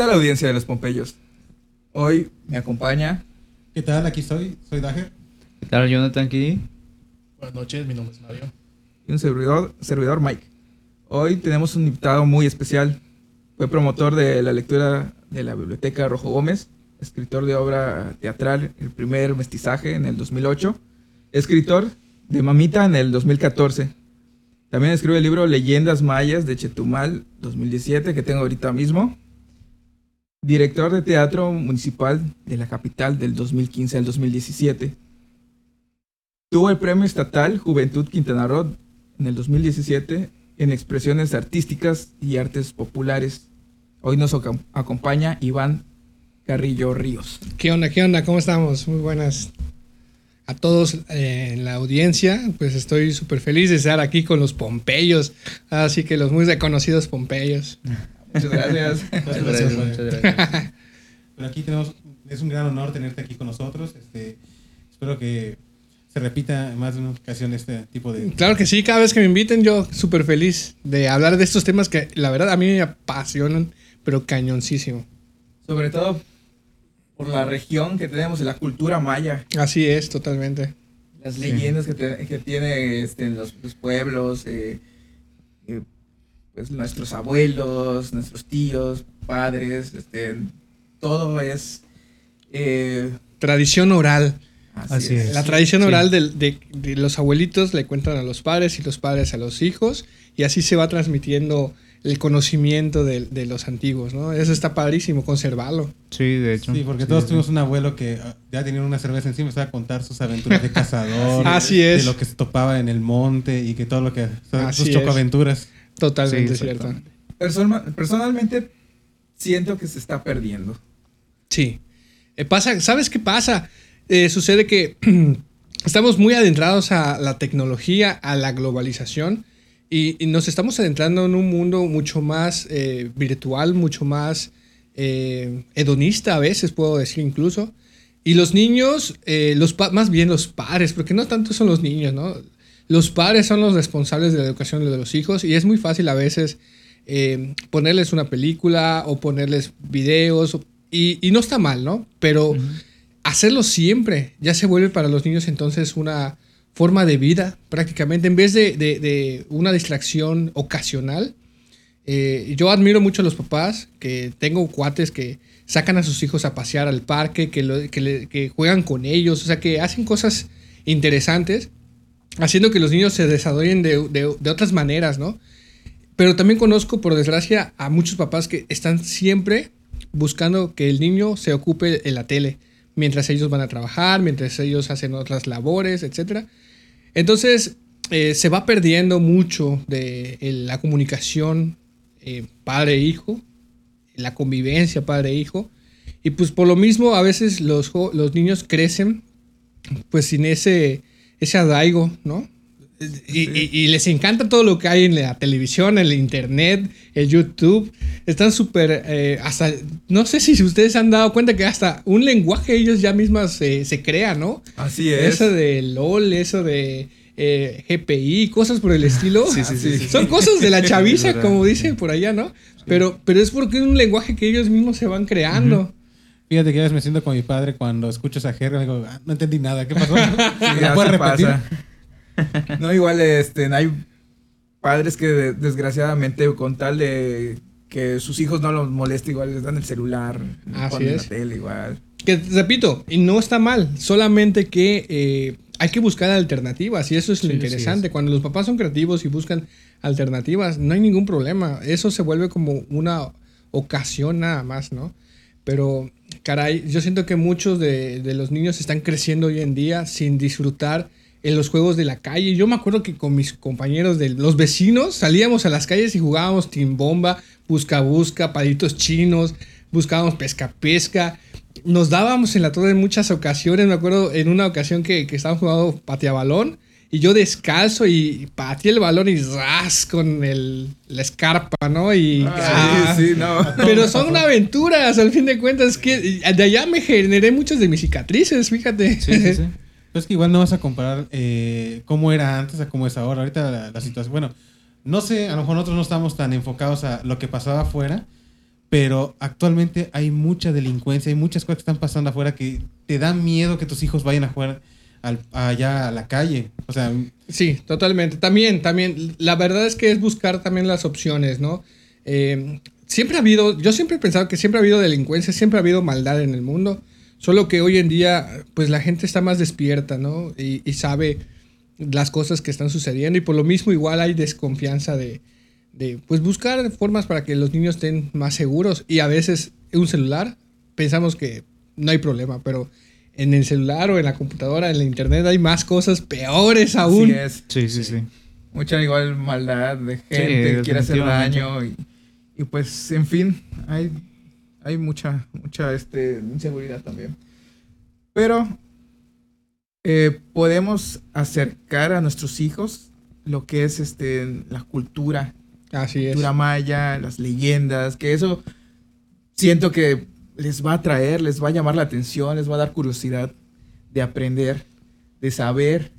Tal la audiencia de los Pompeyos? Hoy me acompaña. ¿Qué tal? Aquí estoy, soy Dager. ¿Qué tal, Jonathan aquí? Buenas noches, mi nombre es Mario. Y un servidor, servidor Mike. Hoy tenemos un invitado muy especial. Fue promotor de la lectura de la Biblioteca Rojo Gómez, escritor de obra teatral El primer mestizaje en el 2008, escritor de Mamita en el 2014. También escribe el libro Leyendas Mayas de Chetumal 2017 que tengo ahorita mismo. Director de Teatro Municipal de la capital del 2015 al 2017. Tuvo el Premio Estatal Juventud Quintana Roo en el 2017 en expresiones artísticas y artes populares. Hoy nos acom- acompaña Iván Carrillo Ríos. ¿Qué onda? ¿Qué onda? ¿Cómo estamos? Muy buenas a todos eh, en la audiencia. Pues estoy súper feliz de estar aquí con los Pompeyos. Así que los muy reconocidos Pompeyos. Muchas gracias. Muchas gracias, Mario. muchas gracias. Pero aquí tenemos, es un gran honor tenerte aquí con nosotros. Este, espero que se repita en más de una ocasión este tipo de... Claro que sí, cada vez que me inviten yo súper feliz de hablar de estos temas que la verdad a mí me apasionan, pero cañoncísimo. Sobre todo por la región que tenemos, de la cultura maya. Así es, totalmente. Las leyendas que, te- que tiene este, los, los pueblos, eh, eh, pues nuestros abuelos, nuestros tíos, padres, este, todo es... eh, Tradición oral. así, Así es. es. La tradición Sí. oral del- de, de los abuelitos le cuentan a los padres y los padres a los hijos y así se va transmitiendo el conocimiento de, de los antiguos, ¿no? Eso está padrísimo, conservarlo. Sí, de hecho. Sí, porque todos sí. tuvimos un abuelo que ah, ya tenía una cerveza encima y estaba a contar sus aventuras de cazador. Así es. De lo que se topaba en el monte y que todo lo que... Así sus es. Totalmente Sí, cierto. personalmente siento que se está perdiendo. Sí. Eh, pasa, ¿sabes qué pasa? Eh, sucede que estamos muy adentrados a la tecnología, a la globalización y, y nos estamos adentrando en un mundo mucho más eh, virtual, mucho más eh, hedonista a veces, puedo decir incluso. Y los niños, eh, los pa- más bien los padres, porque no tanto son los niños, ¿no? Los padres son los responsables de la educación de los hijos y es muy fácil a veces eh, ponerles una película o ponerles videos y, y no está mal, ¿no? Pero hacerlo siempre ya se vuelve para los niños entonces una forma de vida prácticamente en vez de, de- de una distracción ocasional. Eh, yo admiro mucho a los papás que tengo cuates que sacan a sus hijos a pasear al parque, que, lo- que le- que juegan con ellos, o sea, que hacen cosas interesantes, haciendo que los niños se desarrollen de, de- otras maneras, ¿no? Pero también conozco, por desgracia, a muchos papás que están siempre buscando que el niño se ocupe en la tele, mientras ellos van a trabajar, mientras ellos hacen otras labores, etc. Entonces, eh, se va perdiendo mucho de eh, la comunicación eh, padre-hijo, la convivencia padre-hijo. Y pues por lo mismo, a veces los, los niños crecen pues sin ese, ese arraigo, ¿no? Y, y- y les encanta todo lo que hay en la televisión, en el internet, el YouTube. Están súper, eh, hasta, no sé si ustedes se han dado cuenta que hasta un lenguaje ellos ya mismas se, se crean, ¿no? Así es. Eso de LOL, eso de eh, GPI, cosas por el estilo. Sí, sí, sí, sí. Son cosas de la chaviza, como dicen por allá, ¿no? Pero, pero es porque es un lenguaje que ellos mismos se van creando. Fíjate que a veces me siento con mi padre cuando escucho esa jerga. Digo, "Ah, no entendí nada. ¿Qué pasó? Sí, ¿Me así puedes repetir? pasa. No, igual este, hay padres que de- desgraciadamente con tal de que sus hijos no los moleste, igual les dan el celular, Así ponen es. la tele igual. Que repito, y no está mal, solamente que eh, hay que buscar alternativas y eso es lo Sí, interesante. es. Cuando los papás son creativos y buscan alternativas, no hay ningún problema. Eso se vuelve como una ocasión nada más, ¿no? Pero, caray, yo siento que muchos de, de los niños están creciendo hoy en día sin disfrutar en los juegos de la calle. Yo me acuerdo que con mis compañeros de los vecinos salíamos a las calles y jugábamos timbomba, busca busca, palitos chinos, buscábamos pesca pesca. Nos dábamos en la torre en muchas ocasiones. Me acuerdo en una ocasión que, que estábamos jugando pateabalón y yo descalzo y pateé el balón y ras con el, la escarpa, ¿no? Y Ah, sí, sí, no. pero son aventuras, al fin de cuentas, que de allá me generé muchas de mis cicatrices, fíjate. Sí, sí, sí. Pero es que igual no vas a comparar eh, cómo era antes a cómo es ahora. Ahorita la, la situación, bueno, no sé, a lo mejor nosotros no estamos tan enfocados a lo que pasaba afuera, pero actualmente hay mucha delincuencia, hay muchas cosas que están pasando afuera que te da miedo que tus hijos vayan a jugar al- allá a la calle. O sea, Sí, totalmente. También, también, la verdad es que es buscar también las opciones, ¿no? Eh, siempre ha habido, yo siempre he pensado que siempre ha habido delincuencia, siempre ha habido maldad en el mundo, solo que hoy en día, pues la gente está más despierta, ¿no? Y, y sabe las cosas que están sucediendo y por lo mismo igual hay desconfianza de, de, pues buscar formas para que los niños estén más seguros y a veces un celular pensamos que no hay problema, pero en el celular o en la computadora, en la internet hay más cosas peores aún. Así es. Sí, sí, sí. Mucha igual maldad de gente que quiere hacer daño y, y pues en fin hay hay mucha mucha este inseguridad también pero eh, podemos acercar a nuestros hijos lo que es este la cultura Así es. cultura maya las leyendas que eso siento que les va a atraer les va a llamar la atención les va a dar curiosidad de aprender de saber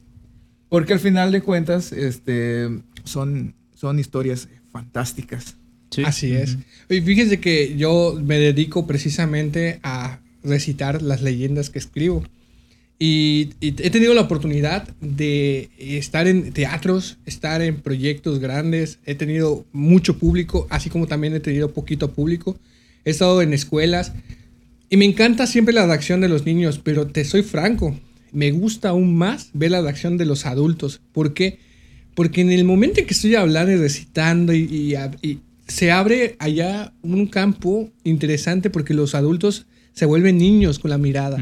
porque al final de cuentas, este, son, son historias fantásticas. Sí. Así es. Y fíjense que yo me dedico precisamente a recitar las leyendas que escribo. Y, y he tenido la oportunidad de estar en teatros, estar en proyectos grandes. He tenido mucho público, así como también he tenido poquito público. He estado en escuelas. Y me encanta siempre la reacción de los niños, pero te soy franco, me gusta aún más ver la reacción de los adultos. ¿Por qué? Porque en el momento en que estoy hablando y recitando y, y- y se abre allá un campo interesante porque los adultos se vuelven niños con la mirada.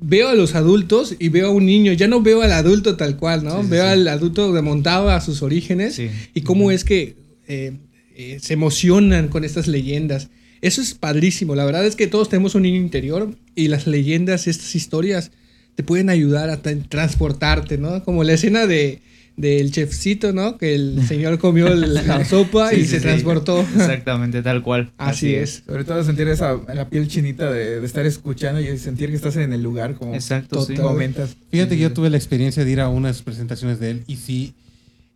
Veo a los adultos y veo a un niño, ya no veo al adulto tal cual, ¿no? Sí, sí, veo sí. al adulto remontado a sus orígenes y cómo es que eh, eh, se emocionan con estas leyendas. Eso es padrísimo. La verdad es que todos tenemos un niño interior y las leyendas, estas historias, te pueden ayudar a tra- transportarte, ¿no? Como la escena de del chefcito, ¿no? Que el señor comió la sopa Sí, y sí, se sí. transportó. Exactamente, tal cual. Así es. Sobre todo sentir esa la piel chinita de, de estar escuchando y sentir que estás en el lugar como Exacto, comentas. Fíjate Sí, que yo tuve la experiencia de ir a unas presentaciones de él y sí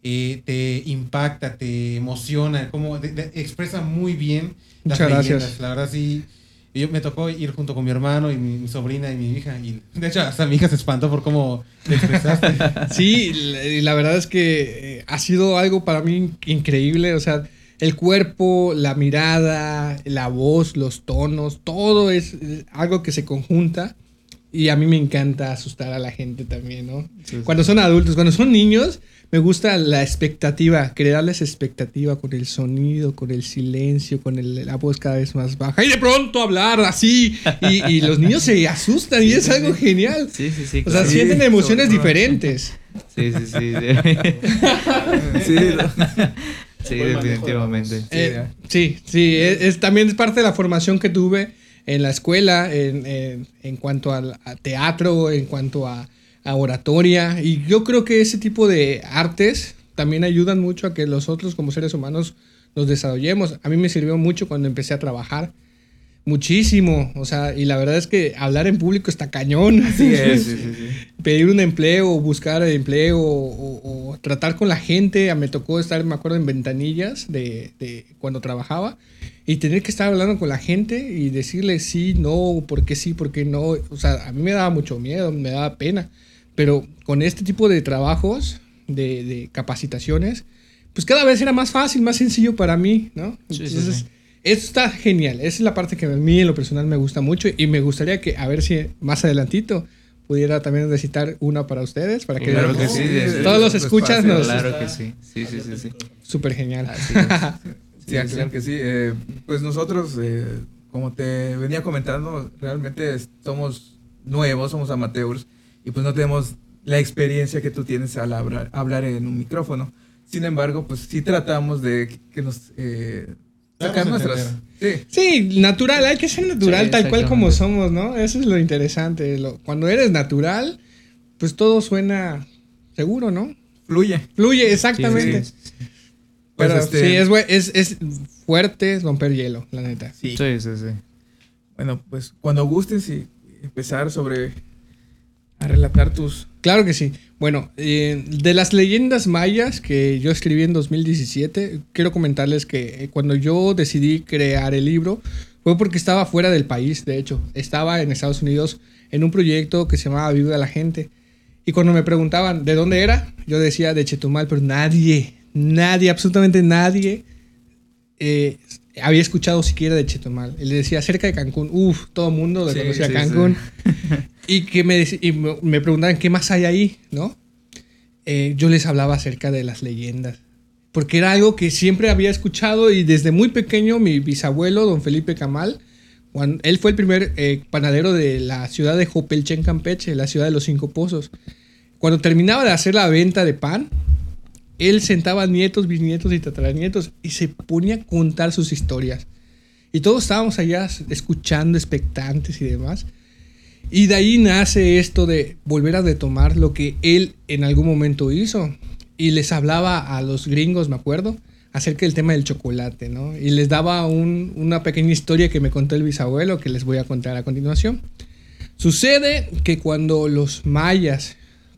eh, te impacta, te emociona, como de- de- expresa muy bien las Muchas gracias. leyendas. La verdad sí. Yo me tocó ir junto con mi hermano y mi, mi sobrina y mi hija. Y de hecho, hasta mi hija se espantó por cómo te expresaste. Sí, la- la verdad es que eh, ha sido algo para mí increíble. O sea, el cuerpo, la mirada, la voz, los tonos, todo es algo que se conjunta. Y a mí me encanta asustar a la gente también, ¿no? Sí, sí. Cuando son adultos, cuando son niños, me gusta la expectativa, crearles expectativa con el sonido, con el silencio, con el- la voz cada vez más baja. Y de pronto hablar así. Y, y los niños se asustan y es algo genial. Sí, sí, sí. O sea, claro. sienten emociones diferentes. Sí, sí, sí. Sí, Sí, definitivamente. Eh, sí, sí, es, es- también es parte de la formación que tuve en la escuela en, en- en cuanto al- a, teatro, en cuanto a, a oratoria. Y yo creo que ese tipo de artes también ayudan mucho a que nosotros como seres humanos nos desarrollemos. A mí me sirvió mucho cuando empecé a trabajar. Muchísimo. O sea, y la verdad es que hablar en público está cañón. Así Sí, es. sí, sí, sí. pedir un empleo, buscar empleo o, o tratar con la gente. Me tocó estar, me acuerdo, en ventanillas de, de cuando trabajaba y tener que estar hablando con la gente y decirle sí, no, por qué sí, por qué no. O sea, a mí me daba mucho miedo, me daba pena. Pero con este tipo de trabajos, de, de capacitaciones, pues cada vez era más fácil, más sencillo para mí, ¿no? Sí, sí, Entonces, sí. Eso está genial. Esa es la parte que a mí en lo personal me gusta mucho y me gustaría que, a ver si más adelantito, pudiera también recitar una para ustedes, para que Claro que sí. Todos los escuchas fácil. nos... Claro que sí. Sí, sí, sí, sí. Súper genial. Sí, claro que sí. Eh, pues nosotros, eh, como te venía comentando, realmente somos nuevos, somos amateurs y pues no tenemos la experiencia que tú tienes al hablar, hablar en un micrófono. Sin embargo, pues sí tratamos de que- nos eh, sacar nuestras... Sí, Sí, natural, hay que ser natural Sí, tal cual como somos, ¿no? Eso es lo interesante. lo- cuando eres natural, pues todo suena seguro, ¿no? fluye. Fluye, exactamente. Sí, sí, Pues, Pero este- sí, es, es, es fuerte es romper hielo, la neta. Sí. sí, sí, sí. Bueno, pues cuando gustes y empezar sobre... a relatar tus... Claro que sí. Bueno, eh, de las leyendas mayas que yo escribí en 2017, quiero comentarles que eh, cuando yo decidí crear el libro fue porque estaba fuera del país, de hecho. Estaba en Estados Unidos en un proyecto que se llamaba Viva a la Gente. Y cuando me preguntaban de dónde era, yo decía de Chetumal, pero nadie, nadie, absolutamente nadie eh, había escuchado siquiera de Chetumal. Él decía cerca de Cancún. Uf, todo el mundo le Sí, conocía sí, Cancún. Y que me, y me preguntaban qué más hay ahí, ¿no? Eh, yo les hablaba acerca de las leyendas. Porque era algo que siempre había escuchado y desde muy pequeño mi bisabuelo, don Felipe Camal, cuando, él fue el primer eh, panadero de la ciudad de Jopelchen, Campeche, la ciudad de los cinco pozos. Cuando terminaba de hacer la venta de pan, él sentaba nietos, bisnietos y tataranietos y se ponía a contar sus historias. Y todos estábamos allá escuchando, expectantes y demás. Y de ahí nace esto de volver a retomar lo que él en algún momento hizo. Y les hablaba a los gringos, me acuerdo, acerca del tema del chocolate, ¿no? Y les daba un- una pequeña historia que me contó el bisabuelo, que les voy a contar a continuación. Sucede que cuando los mayas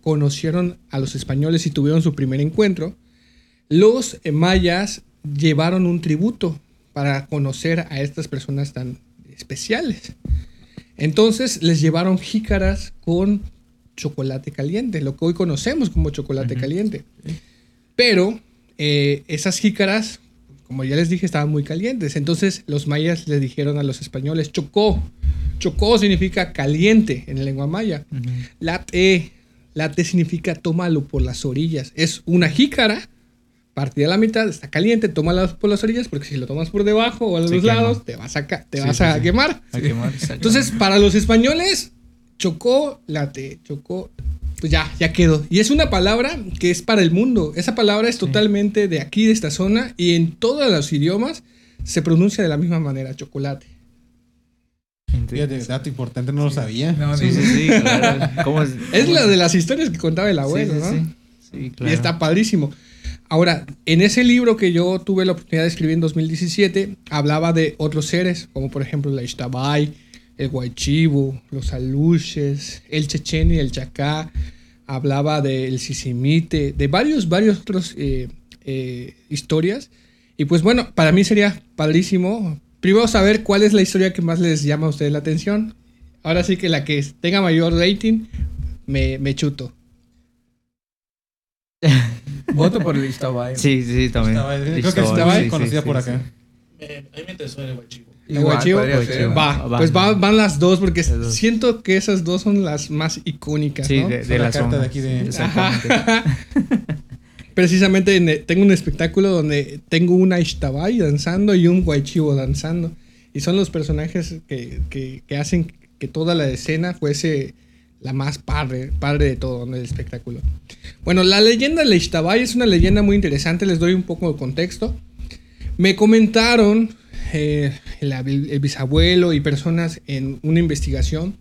conocieron a los españoles y tuvieron su primer encuentro, los mayas llevaron un tributo para conocer a estas personas tan especiales. Entonces les llevaron jícaras con chocolate caliente, lo que hoy conocemos como chocolate caliente. Pero eh, esas jícaras, como ya les dije, estaban muy calientes. Entonces los mayas les dijeron a los españoles, chocó. Chocó significa caliente en la lengua maya. Late, late significa tómalo por las orillas. Es una jícara partida a la mitad, está caliente, tómala por las orillas, porque si lo tomas por debajo o a los lados, te vas a, ca- te Sí, vas sí, a sí. quemar. A quemar. Entonces, para los españoles, chocó, late, chocó, pues ya, ya quedó. Y es una palabra que es para el mundo. Esa palabra es totalmente de aquí, de esta zona, y en todos los idiomas se pronuncia de la misma manera, chocolate. Fíjate, dato importante, no lo sabía. No, Sí, no, sí, sí, claro. ¿Cómo es? Es cómo la de las historias que contaba el abuelo, sí, ¿no? sí, sí. Sí, claro. Y está padrísimo. Ahora, en ese libro que yo tuve la oportunidad de escribir en 2017, hablaba de otros seres, como por ejemplo la Ixtabay, el Guaychivo, los aluches, el Chechen y el Chacá. Hablaba del Sisimite, de varios, varios otros eh, eh, historias. Y pues bueno, para mí sería padrísimo. Primero saber cuál es la historia que más les llama a ustedes la atención. Ahora sí que la que tenga mayor rating, me, me chuto. Voto por el. Sí, sí, también. Creo que estaba sí, sí, conocida sí, por sí. acá. Me- a mí me interesó el guachivo. ¿El Guachivo? Va, Va. pues va- van las dos porque dos. siento que esas dos son las más icónicas, Sí, ¿no? de, la la carta zona. de aquí de- Exactamente. Precisamente en- tengo un espectáculo donde tengo una Ishtabay danzando y un Guaychivo danzando. Y son los personajes que, que- hacen que toda la escena fuese la más padre, padre de todo en el espectáculo. Bueno, la leyenda de la Ishtabay es una leyenda muy interesante, les doy un poco de contexto. Me comentaron eh, el, el bisabuelo y personas en una investigación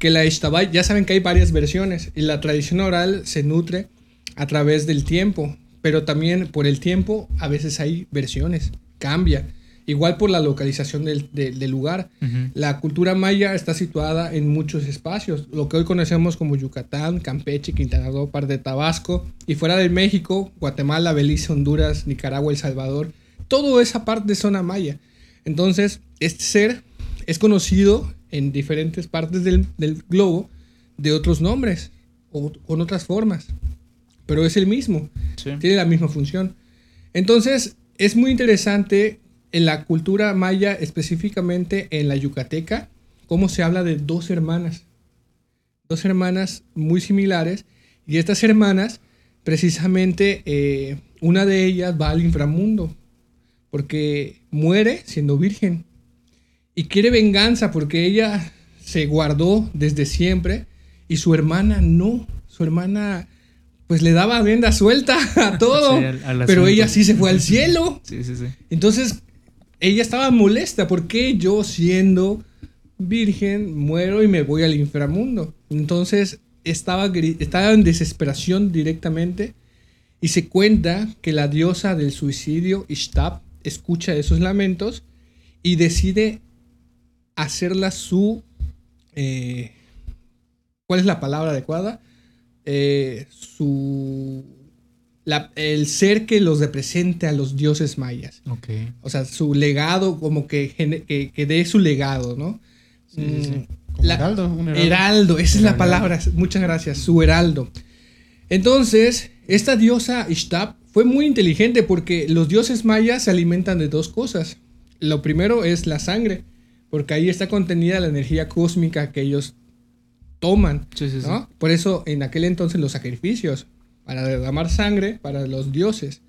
que la Ishtabay, ya saben que hay varias versiones y la tradición oral se nutre a través del tiempo, pero también por el tiempo a veces hay versiones, cambia. Igual por la localización del, del- del lugar. La cultura maya está situada en muchos espacios, lo que hoy conocemos como Yucatán, Campeche, Quintana Roo, parte de Tabasco, y fuera de México, Guatemala, Belice, Honduras, Nicaragua, El Salvador, toda esa parte de zona maya. Entonces, este ser es conocido en diferentes partes del, del globo de otros nombres o con otras formas, pero es el mismo Sí. tiene la misma función. Entonces, es muy interesante en la cultura maya, específicamente en la yucateca, cómo se habla de dos hermanas. dos hermanas muy similares y estas hermanas, precisamente, eh, una de ellas va al inframundo porque muere siendo virgen y quiere venganza porque ella se guardó desde siempre y su hermana no, su hermana pues le daba venda suelta a todo, Sí, al- al pero ella sí se fue al cielo. Sí, sí, sí. Entonces, ella estaba molesta. ¿Por qué yo siendo virgen muero y me voy al inframundo? Entonces, estaba, estaba en desesperación directamente y se cuenta que la diosa del suicidio, Ishtab, escucha esos lamentos y decide hacerla su... eh, ¿Cuál es la palabra adecuada? Eh, su... la- el ser que los represente a los dioses mayas. O sea, su legado, como que, que, que dé su legado, ¿no? Sí, sí, sí. Mm, la- heraldo, un heraldo. Heraldo, esa es la palabra. Muchas gracias, su heraldo. Entonces, esta diosa Ishtab fue muy inteligente porque los dioses mayas se alimentan de dos cosas. Lo primero es la sangre, porque ahí está contenida la energía cósmica que ellos toman. Sí, sí, sí. ¿no? Por eso en aquel entonces los sacrificios, para derramar sangre para los dioses.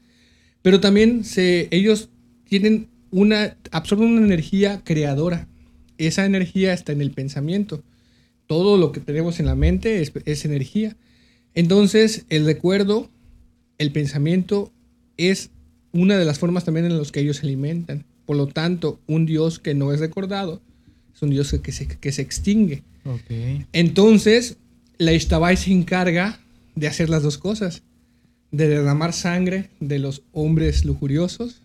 Pero también se, ellos tienen una, absorben una energía creadora. Esa energía está en el pensamiento. Todo lo que tenemos en la mente es, es energía. Entonces, el recuerdo, el pensamiento es una de las formas también en las que ellos se alimentan. Por lo tanto, un Dios que no es recordado es un Dios que se, que se extingue. Entonces, la Ishtabai se encarga de hacer las dos cosas. De derramar sangre de los hombres lujuriosos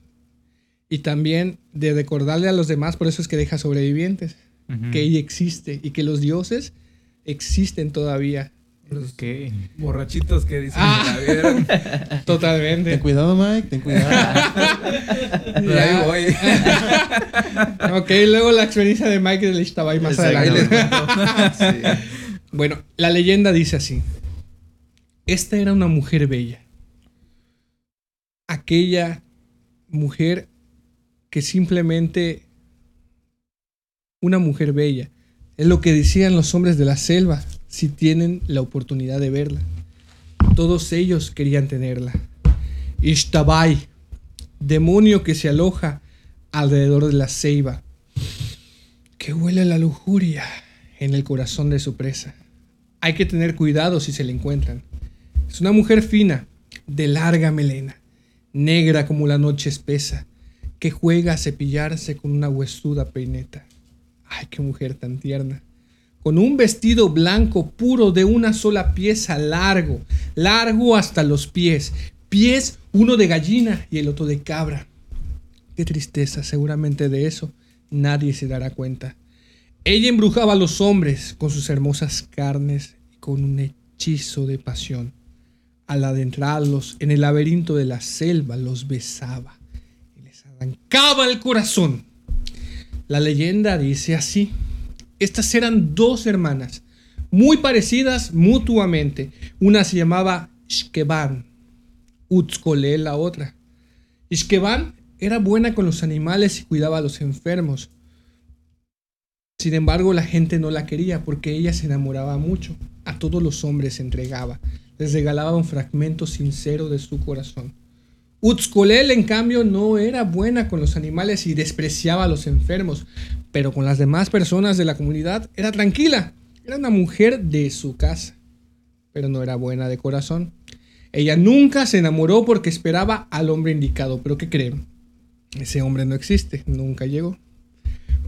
y también de recordarle a los demás, por eso es que deja sobrevivientes, que ella existe y que los dioses existen todavía. Los Ok. borrachitos que dicen Ah. que la vieron. Ten Totalmente. cuidado, Mike, ten cuidado. Pero ahí voy. ok, luego la experiencia de Mike de la Ishtabai más adelante. Bueno, la leyenda dice así. Esta era una mujer bella. Aquella mujer que simplemente... Una mujer bella. Es lo que decían los hombres de la selva si tienen la oportunidad de verla. Todos ellos querían tenerla. Ishtabai, demonio que se aloja alrededor de la ceiba, que huele la lujuria en el corazón de su presa. Hay que tener cuidado si se le encuentran. Es una mujer fina, de larga melena, negra como la noche espesa, que juega a cepillarse con una huesuda peineta. Ay, qué mujer tan tierna. Con un vestido blanco puro de una sola pieza largo, largo hasta los pies. Pies, uno de gallina y el otro de cabra. Qué tristeza, seguramente de eso nadie se dará cuenta. Ella embrujaba a los hombres con sus hermosas carnes y con un hechizo de pasión. Al adentrarlos en el laberinto de la selva, los besaba y les arrancaba el corazón. La leyenda dice así. Estas eran dos hermanas, muy parecidas mutuamente. Una se llamaba Shkeban, Utzkolel la otra. Ishkeban era buena con los animales y cuidaba a los enfermos. Sin embargo, la gente no la quería porque ella se enamoraba mucho. A todos los hombres se entregaba. Les regalaba un fragmento sincero de su corazón. Utzkolel, en cambio, no era buena con los animales y despreciaba a los enfermos, pero con las demás personas de la comunidad era tranquila. Era una mujer de su casa, pero no era buena de corazón. Ella nunca se enamoró porque esperaba al hombre indicado, pero ¿qué creen? Ese hombre no existe, nunca llegó.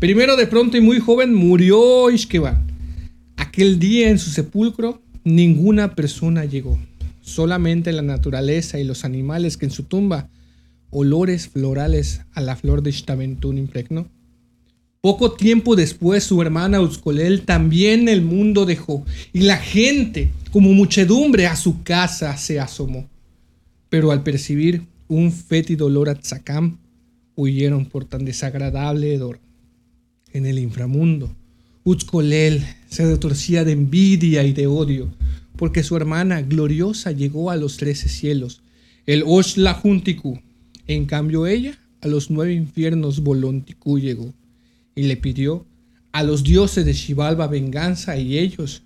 Primero, de pronto y muy joven, murió Ishkeban. Aquel día en su sepulcro, ninguna persona llegó. Solamente la naturaleza y los animales que en su tumba, olores florales a la flor de Ishtamentún impregnó. Poco tiempo después, su hermana Uzcolel también el mundo dejó, y la gente, como muchedumbre, a su casa se asomó. Pero al percibir un fétido olor a tzacam, huyeron por tan desagradable hedor. En el inframundo, Utzcolel se retorcía de envidia y de odio, porque su hermana gloriosa llegó a los trece cielos, el Oshla-Juntiku. En cambio ella a los nueve infiernos Bolontiku llegó, y le pidió a los dioses de Xibalba venganza y ellos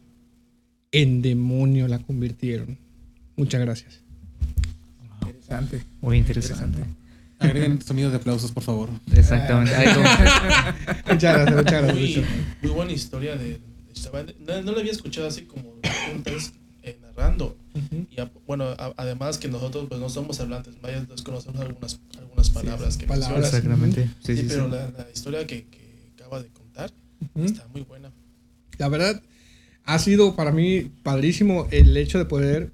en demonio la convirtieron. Muchas gracias. Interesante. Muy interesante. Agreguen sonidos de aplausos, por favor. Exactamente. Muchas gracias, muchas gracias. Muy, muy buena historia de, de. No, no la había escuchado así como narrando. Ujú. Y a- bueno, a- además que nosotros pues no somos hablantes mayas, desconocemos algunas, algunas palabras que palabras. Exactamente. Sí, Sí, sí, pero sí. La, la historia que, que acaba de contar Ujú. está muy buena. La verdad, ha sido para mí padrísimo el hecho de poder,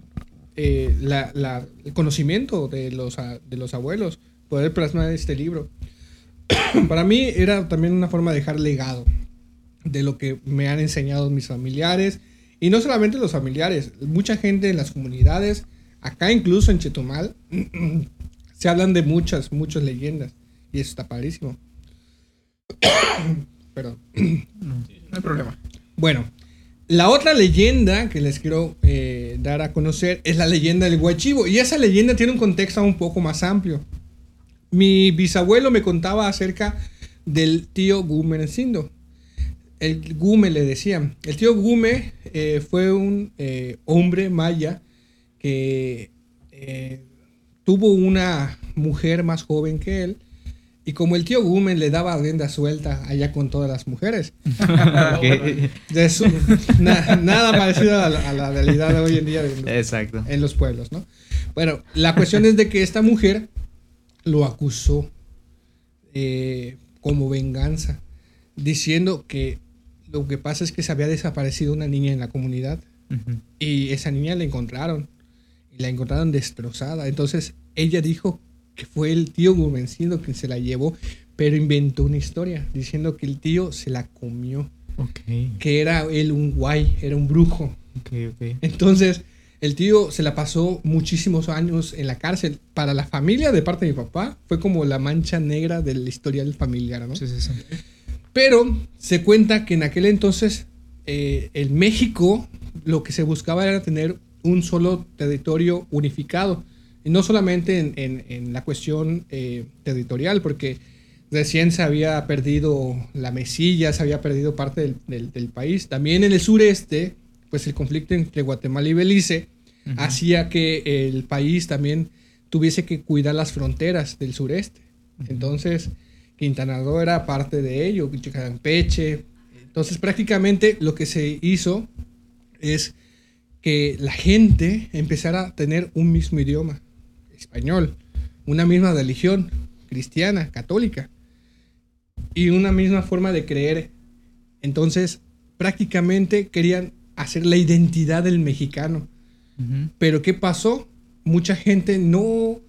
eh, la- la- el conocimiento de los, a- de los abuelos, poder plasmar este libro. para mí era también una forma de dejar legado de lo que me han enseñado mis familiares. Y no solamente los familiares, mucha gente en las comunidades, acá incluso en Chetumal, se hablan de muchas, muchas leyendas. Y eso está padrísimo. Perdón. No hay problema. Bueno, la otra leyenda que les quiero eh, dar a conocer es la leyenda del Huachivo. Y esa leyenda tiene un contexto un poco más amplio. Mi bisabuelo me contaba acerca del tío Gumercindo. El Gume le decían. El tío Gume eh, fue un eh, hombre maya que eh, tuvo una mujer más joven que él. Y como el tío Gume le daba rienda suelta allá con todas las mujeres, na- nada parecido a la, a la realidad de hoy en día de- Exacto. en los pueblos, ¿no? Bueno, la cuestión es de que esta mujer lo acusó eh, como venganza, diciendo que lo que pasa es que se había desaparecido una niña en la comunidad y esa niña la encontraron y la encontraron destrozada. Entonces ella dijo que fue el tío Gumencindo quien se la llevó, pero inventó una historia diciendo que el tío se la comió Ok. que era él un guay, era un brujo. Ok, ok. Entonces, el tío se la pasó muchísimos años en la cárcel. Para la familia de parte de mi papá, fue como la mancha negra del historial familiar, ¿no? Sí, sí, sí. Pero se cuenta que en aquel entonces, eh, en México, lo que se buscaba era tener un solo territorio unificado. Y no solamente en, en- en la cuestión eh, territorial, porque recién se había perdido la Mesilla, se había perdido parte del, del- del país. También en el sureste, pues el conflicto entre Guatemala y Belice hacía que el país también tuviese que cuidar las fronteras del sureste. Entonces, Quintana Roo era parte de ello, Campeche. Entonces, prácticamente lo que se hizo es que la gente empezara a tener un mismo idioma, español, una misma religión, cristiana, católica, y una misma forma de creer. Entonces, prácticamente querían hacer la identidad del mexicano. Pero ¿qué pasó? Mucha gente no,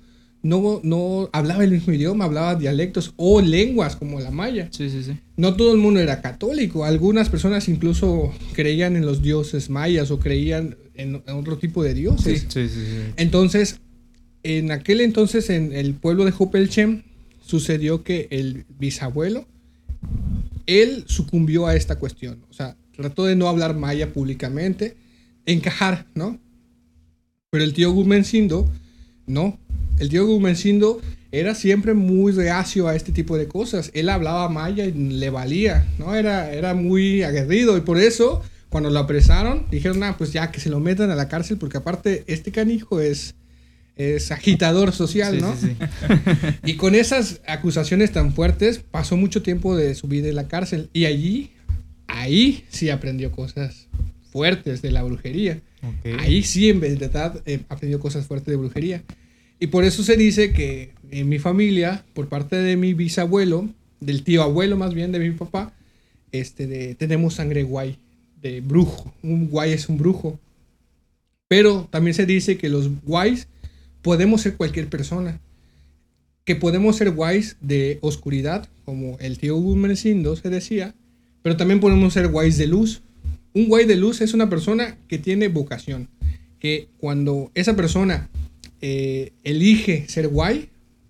no, no hablaba el mismo idioma, hablaba dialectos o lenguas como la maya. Sí, sí, sí. No todo el mundo era católico. Algunas personas incluso creían en los dioses mayas o creían en, en otro tipo de dioses. Sí, sí, sí. Entonces, en aquel entonces, en el pueblo de Jopelchem, sucedió que el bisabuelo, él sucumbió a esta cuestión. O sea, trató de no hablar maya públicamente, encajar, ¿no? Pero el tío Gumencindo, no. El tío Gumencindo era siempre muy reacio a este tipo de cosas. Él hablaba maya y le valía, ¿no? Era, era muy aguerrido y por eso, cuando lo apresaron, dijeron, ah, pues ya que se lo metan a la cárcel, porque aparte este canijo es, es agitador social, Sí, ¿no? sí, sí. Y con esas acusaciones tan fuertes, pasó mucho tiempo de su vida en la cárcel. Y allí, ahí sí aprendió cosas fuertes de la brujería. Ahí sí, en verdad, eh, aprendió cosas fuertes de brujería. Y por eso se dice que en mi familia, por parte de mi bisabuelo, del tío abuelo más bien de mi papá, este, de- tenemos sangre guay, de brujo. Un guay es un brujo. Pero también se dice que los guays podemos ser cualquier persona. Que podemos ser guays de oscuridad, como el tío Gumercindo se decía, pero también podemos ser guays de luz. Un guay de luz es una persona que tiene vocación. Que cuando esa persona eh, elige ser guay,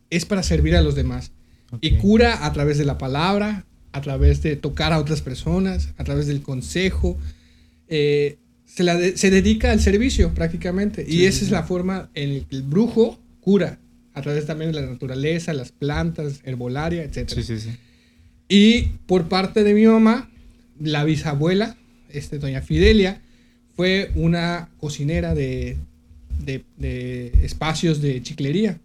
es para servir a los demás. Y cura a través de la palabra, a través de tocar a otras personas, a través del consejo. eh, se, la de- se dedica al servicio prácticamente. y esa sí, es la forma en la que el brujo cura, a través también de la naturaleza, las plantas, herbolaria, etc. Sí. Y por parte de mi mamá, la bisabuela, este, doña Fidelia, fue una cocinera de, de- de espacios de chiclería.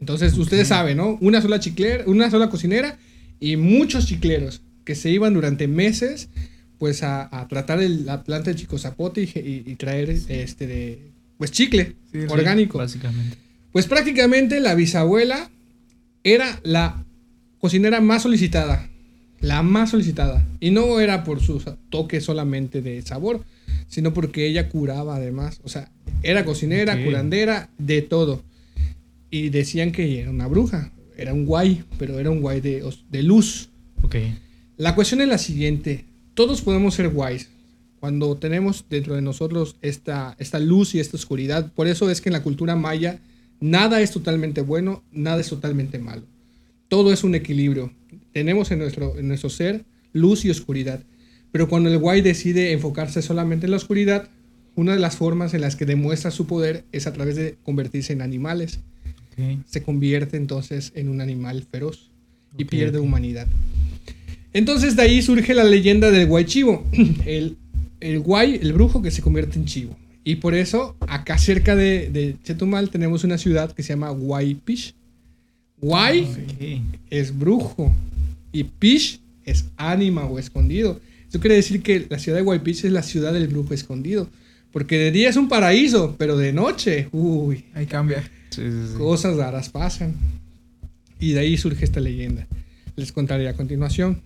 Entonces, ustedes saben, ¿no? Una sola chiclera, una sola cocinera y muchos chicleros que se iban durante meses pues a, a tratar el- la planta de chicozapote y, y- y traer este de pues chicle Sí, sí, orgánico. Básicamente. Pues prácticamente la bisabuela era la cocinera más solicitada. La más solicitada. Y no era por sus toques solamente de sabor, sino porque ella curaba además. O sea, era cocinera, curandera, de todo. Y decían que era una bruja. Era un guay, pero era un guay de, de luz. Ok. La cuestión es la siguiente. Todos podemos ser guays cuando tenemos dentro de nosotros esta, esta luz y esta oscuridad. Por eso es que en la cultura maya nada es totalmente bueno, nada es totalmente malo. Todo es un equilibrio. Tenemos en nuestro, en nuestro ser luz y oscuridad. Pero cuando el guay decide enfocarse solamente en la oscuridad, una de las formas en las que demuestra su poder es a través de convertirse en animales se convierte entonces en un animal feroz y pierde humanidad. Entonces de ahí surge la leyenda del guay chivo, el, el guay, el brujo que se convierte en chivo. Y por eso acá cerca de, de Chetumal tenemos una ciudad que se llama Guaypish. Guay es brujo y Pish es ánima o escondido. Eso quiere decir que la ciudad de Guaypish es la ciudad del brujo escondido. Porque de día es un paraíso, pero de noche, uy, Ahí cambia. Sí, sí, sí. cosas raras pasan. Y de ahí surge esta leyenda. Les contaré a continuación.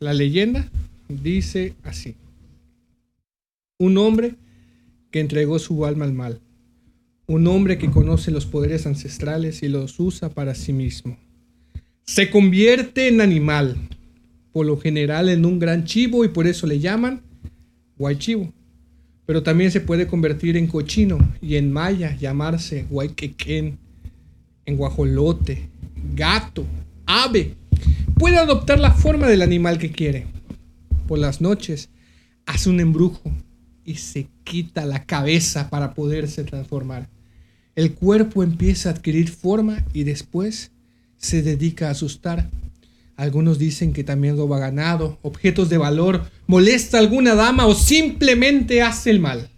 La leyenda dice así. Un hombre que entregó su alma al mal. Un hombre que conoce los poderes ancestrales y los usa para sí mismo. Se convierte en animal, por lo general en un gran chivo y por eso le llaman guaychivo. Pero también se puede convertir en cochino y en maya llamarse guayquequén, en guajolote, gato, ave. Puede adoptar la forma del animal que quiere. Por las noches hace un embrujo y se quita la cabeza para poderse transformar. El cuerpo empieza a adquirir forma y después se dedica a asustar. Algunos dicen que también roba ganado, objetos de valor, molesta a alguna dama o simplemente hace el mal.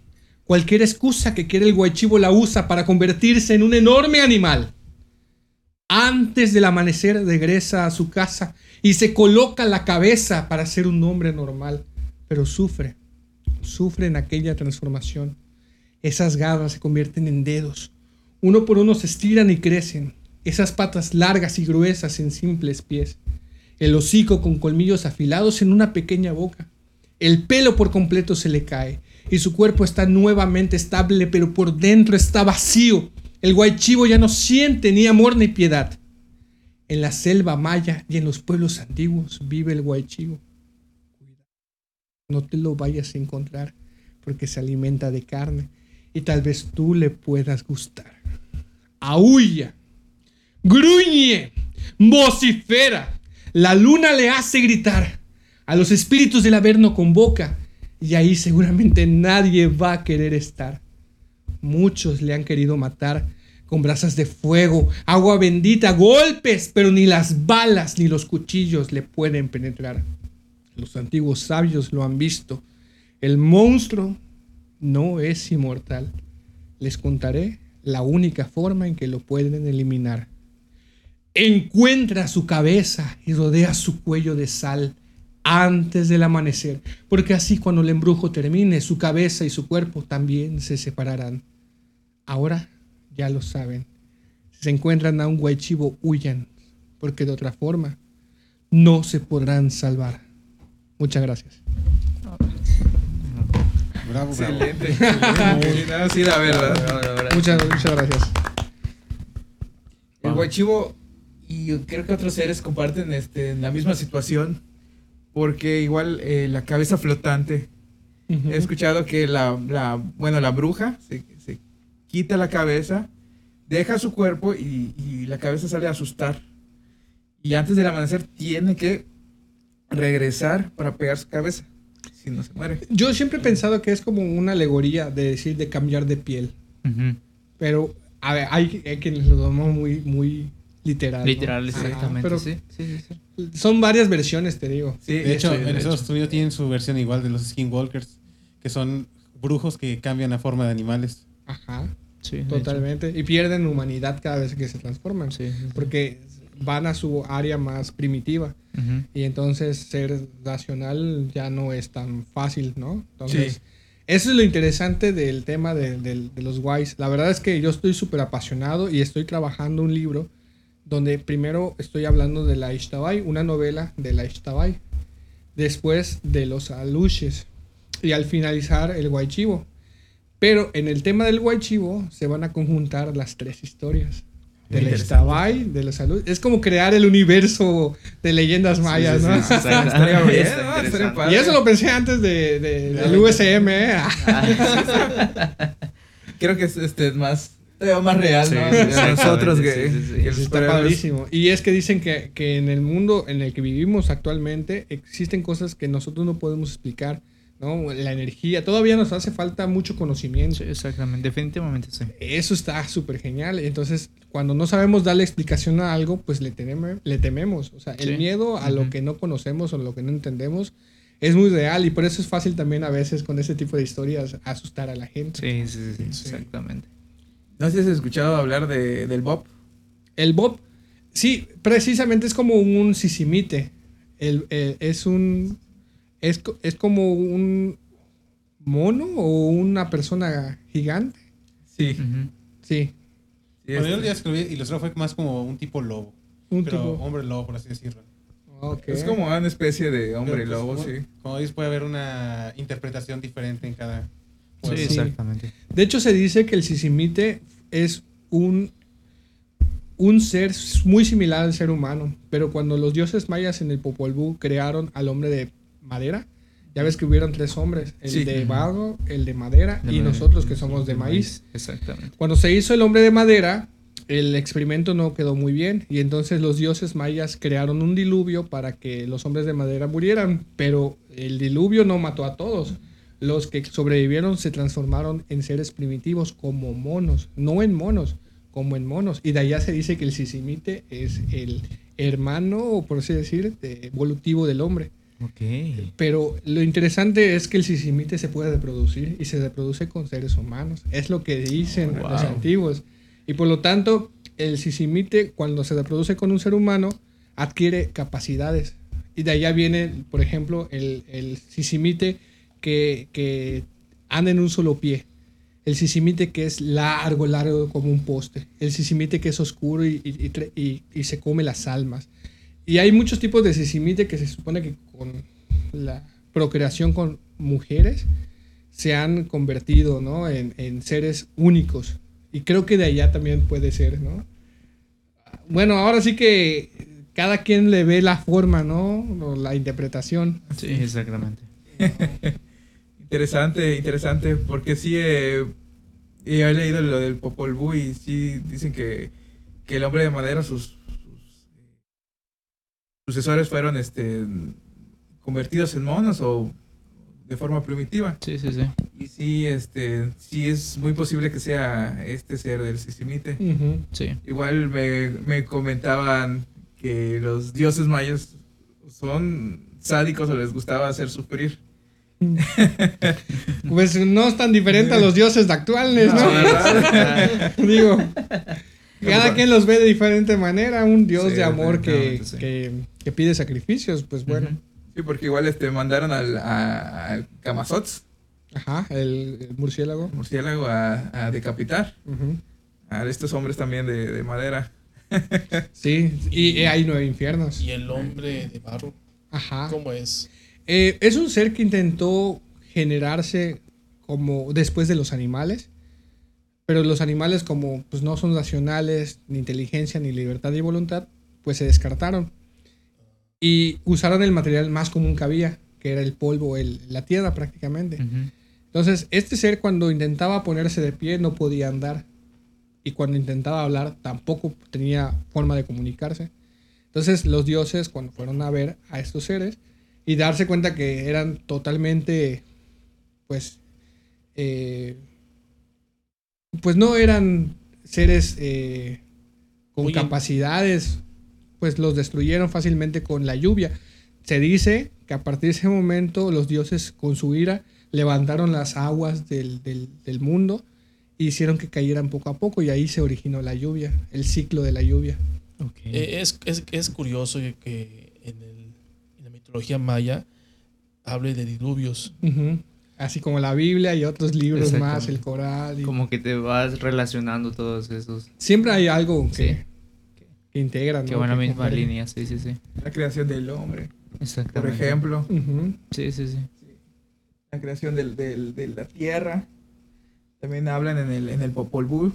Cualquier excusa que quiere el guaychivo la usa para convertirse en un enorme animal. Antes del amanecer regresa a su casa y se coloca la cabeza para ser un hombre normal, pero sufre, sufre en aquella transformación. Esas garras se convierten en dedos, uno por uno se estiran y crecen, esas patas largas y gruesas en simples pies, el hocico con colmillos afilados en una pequeña boca, el pelo por completo se le cae y su cuerpo está nuevamente estable, pero por dentro está vacío. El guaychivo ya no siente ni amor ni piedad. En la selva maya y en los pueblos antiguos vive el guaychivo. No te lo vayas a encontrar porque se alimenta de carne y tal vez tú le puedas gustar. Aúlla, gruñe, vocifera. La luna le hace gritar. A los espíritus del Averno convoca y ahí seguramente nadie va a querer estar. Muchos le han querido matar con brasas de fuego, agua bendita, golpes, pero ni las balas ni los cuchillos le pueden penetrar. Los antiguos sabios lo han visto. El monstruo no es inmortal. Les contaré la única forma en que lo pueden eliminar. Encuentra su cabeza y rodea su cuello de sal antes del amanecer, porque así cuando el embrujo termine, su cabeza y su cuerpo también se separarán. Ahora ya lo saben. Si se encuentran a un guaychivo, huyan, porque de otra forma no se podrán salvar. Muchas gracias. Bravo, bravo. Excelente. excelente. Sí, la verdad. Muchas, muchas gracias. El guachivo y creo que otros seres comparten este, la misma situación. Porque igual eh, la cabeza flotante. He escuchado que la, la- bueno, la bruja se, se quita la cabeza, deja su cuerpo y, y la cabeza sale a asustar. Y antes del amanecer tiene que regresar para pegar su cabeza. Si no se muere. Yo siempre he pensado que es como una alegoría de decir de cambiar de piel. Ujú. Pero a ver, hay, hay quienes lo toman muy, muy literal. Literal, exactamente. pero sí. Sí, sí, sí. son varias versiones, te digo. Sí, De hecho, en de Estados hecho. Unidos tienen su versión igual de los Skinwalkers, que son brujos que cambian la forma de animales. Ajá, Sí, de totalmente. Y pierden humanidad cada vez que se transforman. Sí. Porque van a su área más primitiva. Ujú. Y entonces ser racional ya no es tan fácil, ¿no? Entonces, Sí. eso es lo interesante del tema de, del- de los guays. La verdad es que yo estoy súper apasionado y estoy trabajando un libro donde primero estoy hablando de la Ishtabai, una novela de la Ishtabai. Después de los aluches. Y al finalizar el guaychivo. Pero en el tema del guaychivo se van a conjuntar las tres historias. De la. Ishtabai, de los aluches. Es como crear el universo de leyendas mayas, sí, ¿no? sí, sí, estaría bien, ¿no? Padre. Y eso lo pensé antes de, de- del USM, ¿eh? Creo que es este, más, todavía más real, Sí, ¿no? nosotros que, sí, sí, sí. que los Está padrísimo. Y es que dicen que, que en el mundo en el que vivimos actualmente existen cosas que nosotros no podemos explicar, ¿no? La energía, todavía nos hace falta mucho conocimiento. Sí, exactamente. Definitivamente sí. Eso está súper genial. Entonces, cuando no sabemos darle explicación a algo, pues le, teneme- le tememos. O sea, el miedo a lo que no conocemos o lo que no entendemos es muy real y por eso es fácil también a veces con ese tipo de historias asustar a la gente. Sí, sí, sí, Sí. exactamente. No sé si has escuchado hablar de, del Bob. El Bob, sí, precisamente es como un sisimite. El, el- es un. Es, es como un mono o una persona gigante. Sí. Sí. sí, Bueno, yo este, ya escribí ilustrado fue más como un tipo lobo. Un pero tipo. hombre lobo, por así decirlo. Es como una especie de hombre pues, lobo, como- sí. Como dices, puede haber una interpretación diferente en cada. Pues, sí. exactamente. De hecho, se dice que el sisimite es un, un ser muy similar al ser humano, pero cuando los dioses mayas en el Popol Vuh crearon al hombre de madera, ya ves que hubieron tres hombres, el Sí. de barro, el de madera De y madera. nosotros que somos de maíz. Exactamente. Cuando se hizo el hombre de madera, el experimento no quedó muy bien y entonces los dioses mayas crearon un diluvio para que los hombres de madera murieran, pero el diluvio no mató a todos. Los que sobrevivieron se transformaron en seres primitivos como monos, no en monos, como en monos. Y de allá se dice que el sisimite es el hermano, o por así decir, de- evolutivo del hombre. Pero lo interesante es que el sisimite se puede reproducir y se reproduce con seres humanos. Es lo que dicen Wow. los antiguos. Y por lo tanto, el sisimite, cuando se reproduce con un ser humano, adquiere capacidades. Y de allá viene, por ejemplo, el, el sisimite que, que anda en un solo pie. El sisimite que es largo, largo como un poste. El sisimite que es oscuro y, y- y y se come las almas. Y hay muchos tipos de sisimite que se supone que con la procreación con mujeres se han convertido ¿no? en, en seres únicos. Y creo que de allá también puede ser, ¿no? Bueno, ahora sí que cada quien le ve la forma, ¿no? O la interpretación. Sí, exactamente. Interesante, interesante, porque sí, eh, y he leído lo del Popol Vuh y sí dicen que, que el hombre de madera, sus, sus, eh, sucesores fueron este, convertidos en monos o de forma primitiva. Sí, sí, sí. Y sí, este, sí es muy posible que sea este ser del Sisimite. Sí. Igual me, me comentaban que los dioses mayas son sádicos o les gustaba hacer sufrir. Pues no es tan diferente a los dioses de actuales, ¿no? Digo, cada quien los ve de diferente manera. Un dios Sí, de amor que, sí. que, que pide sacrificios, pues bueno. Sí, porque igual este mandaron al, a, al Camazotz, Ajá, el, el murciélago. murciélago, a, a decapitar a estos hombres también de, de madera. Sí, y, y hay nueve infiernos. Y el hombre de barro, Ajá. ¿cómo es? Eh, es un ser que intentó generarse como después de los animales, pero los animales como pues no son racionales, ni inteligencia, ni libertad ni voluntad, pues se descartaron. Y usaron el material más común que había, que era el polvo, el- la tierra prácticamente. Entonces, este ser cuando intentaba ponerse de pie no podía andar. Y cuando intentaba hablar tampoco tenía forma de comunicarse. Entonces, los dioses, cuando fueron a ver a estos seres y darse cuenta que eran totalmente, pues, eh, pues no eran seres eh, con Muy capacidades, pues los destruyeron fácilmente con la lluvia. Se dice que a partir de ese momento los dioses con su ira levantaron las aguas del, del- del mundo e hicieron que cayeran poco a poco y ahí se originó la lluvia, el ciclo de la lluvia. Eh, es, es, es curioso que, en, el- mitología maya hable de diluvios. Así como la Biblia y otros libros más, el Corán. y- Como que te vas relacionando todos esos. Siempre hay algo que, Sí. que integra, ¿no? Que van a la misma línea, sí, sí, sí. La creación del hombre, por ejemplo. Sí, sí, sí. La creación del, del- de la tierra. También hablan en el, en el Popol Vuh.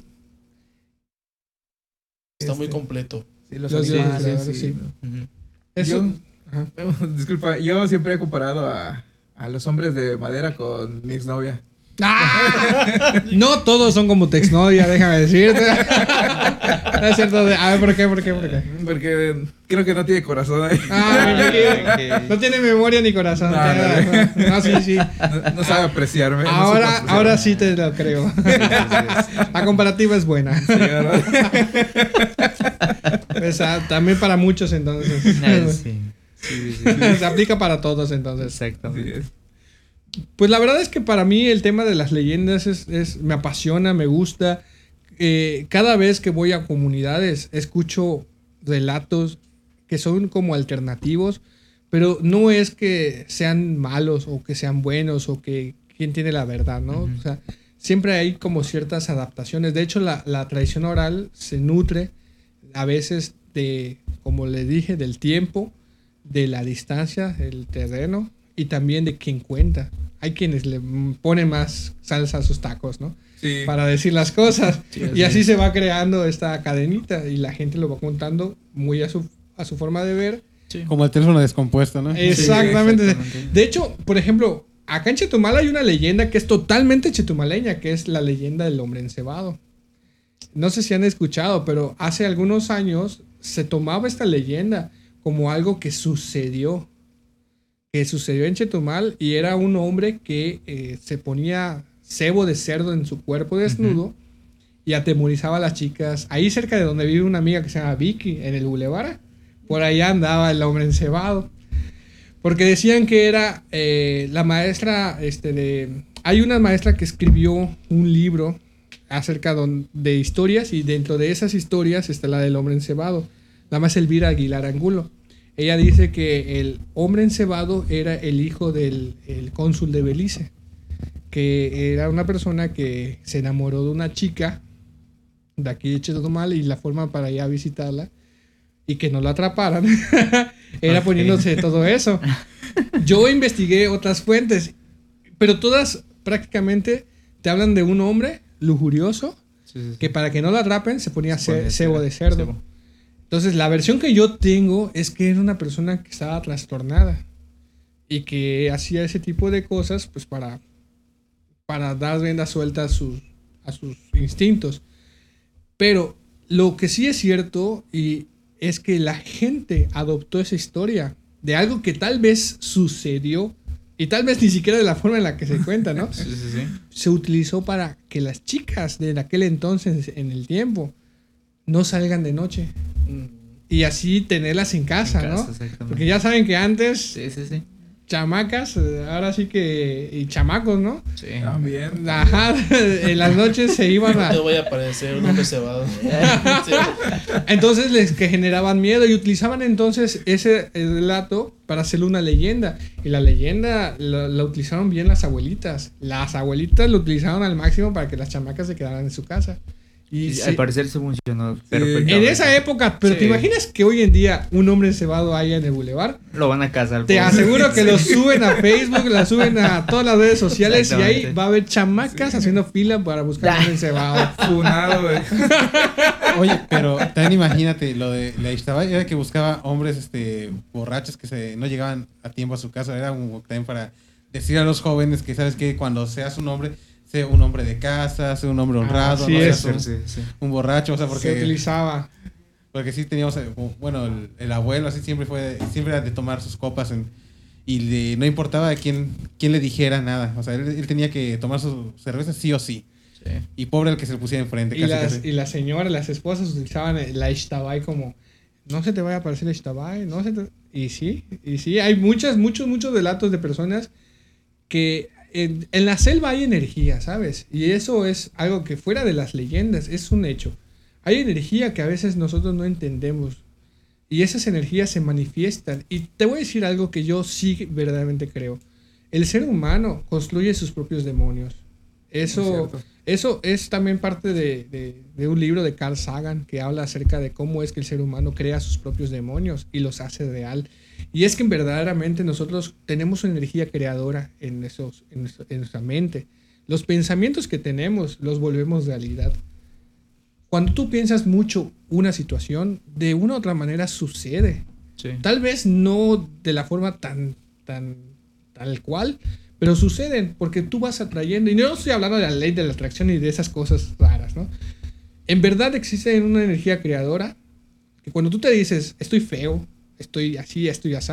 Está muy Este, completo. Sí, los, Los animales, dioses, sí. sí. Ujú. Eso. Yo- Ajá. Disculpa, yo siempre he comparado a, a los hombres de madera con mi exnovia. ¡Ah! No todos son como tu exnovia, déjame decirte. No es cierto. de- A ver, ¿por qué? ¿Por qué? ¿Por qué? Porque creo que no tiene corazón ahí. Ah, no tiene memoria ni corazón. No, sí, sí. No, no sabe apreciarme. Ahora, apreciarme. ahora sí te lo creo. La comparativa es buena. Sí, ¿verdad? O sea, también para muchos entonces. Ah, sí. Sí, sí, sí. Se aplica para todos entonces. Exactamente. es. Pues la verdad es que para mí el tema de las leyendas es, es- me apasiona, me gusta. Eh, cada vez que voy a comunidades escucho relatos que son como alternativos, pero no es que sean malos o que sean buenos o que quién tiene la verdad, ¿no? O sea, siempre hay como ciertas adaptaciones. De hecho, la, la tradición oral se nutre a veces de, como le dije, del tiempo, de la distancia, el terreno y también de quien cuenta. Hay quienes le ponen más salsa a sus tacos, ¿no? Sí. Para decir las cosas. Sí, y así así se va creando esta cadenita y la gente lo va contando muy a su, a su forma de ver. Sí. Como el teléfono descompuesto, ¿no? Exactamente. exactamente. De hecho, por ejemplo, acá en Chetumal hay una leyenda que es totalmente chetumaleña, que es la leyenda del hombre encebado. No sé si han escuchado, pero hace algunos años se tomaba esta leyenda como algo que sucedió. Que sucedió en Chetumal y era un hombre que eh, se ponía cebo de cerdo en su cuerpo desnudo y atemorizaba a las chicas. Ahí cerca de donde vive una amiga que se llama Vicky, en el Boulevard. Por allá andaba el hombre encebado. Porque decían que era eh, la maestra, este, de... Hay una maestra que escribió un libro acerca de historias y dentro de esas historias está la del hombre encebado. La más Elvira Aguilar Angulo. Ella dice que el hombre encebado era el hijo del el cónsul de Belice, que era una persona que se enamoró de una chica de aquí de Chetumal y la forma para ir a visitarla y que no la atraparan era poniéndose todo eso. Yo investigué otras fuentes, pero todas prácticamente te hablan de un hombre lujurioso Sí, sí, sí. que para que no lo atrapen se ponía ce- cebo cebo- de cerdo. cebo. Entonces, la versión que yo tengo es que era una persona que estaba trastornada y que hacía ese tipo de cosas pues para, para dar rienda suelta a sus, a sus instintos. Pero lo que sí es cierto y es que la gente adoptó esa historia de algo que tal vez sucedió y tal vez ni siquiera de la forma en la que se cuenta, ¿no? Sí, sí, sí. se utilizó para que las chicas de aquel entonces, en el tiempo, no salgan de noche. Y así tenerlas en casa, En ¿no? casa. Porque ya saben que antes, Sí, sí, sí. chamacas, eh, ahora sí que. Y chamacos, ¿no? Sí. También. Ajá, en las noches se iban No a. te voy a parecer un hombre cebado. Entonces les que generaban miedo y utilizaban entonces ese relato para hacerle una leyenda. Y la leyenda la, la utilizaron bien las abuelitas. Las abuelitas lo utilizaron al máximo para que las chamacas se quedaran en su casa. Y sí- al parecer se funcionó perfectamente. en esa época, pero ¿te Sí. imaginas que hoy en día un hombre cebado haya en el bulevar? Lo van a casar. Te aseguro que lo suben a Facebook, la suben a todas las redes sociales y ahí va a haber chamacas haciendo fila para buscar un hombre cebado. Funado, güey. Oye, pero también imagínate lo de la Ixtabay era que buscaba hombres este borrachos que se no llegaban a tiempo a su casa, era un también para decir a los jóvenes que sabes que cuando seas un hombre, sea un hombre de casa, sea un hombre honrado, Así no es. seas un, Sí, sí. un borracho, o sea, Se porque utilizaba. porque sí teníamos eh, bueno, el, el abuelo así siempre fue siempre era de tomar sus copas en- y le- no importaba a quién quién le dijera nada, o sea, él, él tenía que tomar su cerveza sí o sí. Sí. Y pobre el que se le pusiera enfrente, Y casi, las, casi. y las señoras, las esposas utilizaban la Ishtabai como, no se te vaya a aparecer la Ishtabai, no se te... Y sí, y sí, hay muchas, muchos, muchos relatos de personas que en, en la selva hay energía, ¿sabes? Y eso es algo que fuera de las leyendas, es un hecho. Hay energía que a veces nosotros no entendemos. Y esas energías se manifiestan. Y te voy a decir algo que yo sí verdaderamente creo. El ser humano construye sus propios demonios. Eso, cierto. eso es también parte de, de- de un libro de Carl Sagan que habla acerca de cómo es que el ser humano crea sus propios demonios y los hace real. Y es que verdaderamente nosotros tenemos una energía creadora en, esos, en, nuestra- en nuestra mente. Los pensamientos que tenemos los volvemos realidad. Cuando tú piensas mucho una situación, de una u otra manera sucede. Sí. Tal vez no de la forma tan, tan, tal cual, pero suceden porque tú vas atrayendo. Y no estoy hablando de la ley de la atracción y de esas cosas raras, ¿no? En verdad existe una energía creadora que cuando tú te dices, estoy feo, estoy así, estoy así,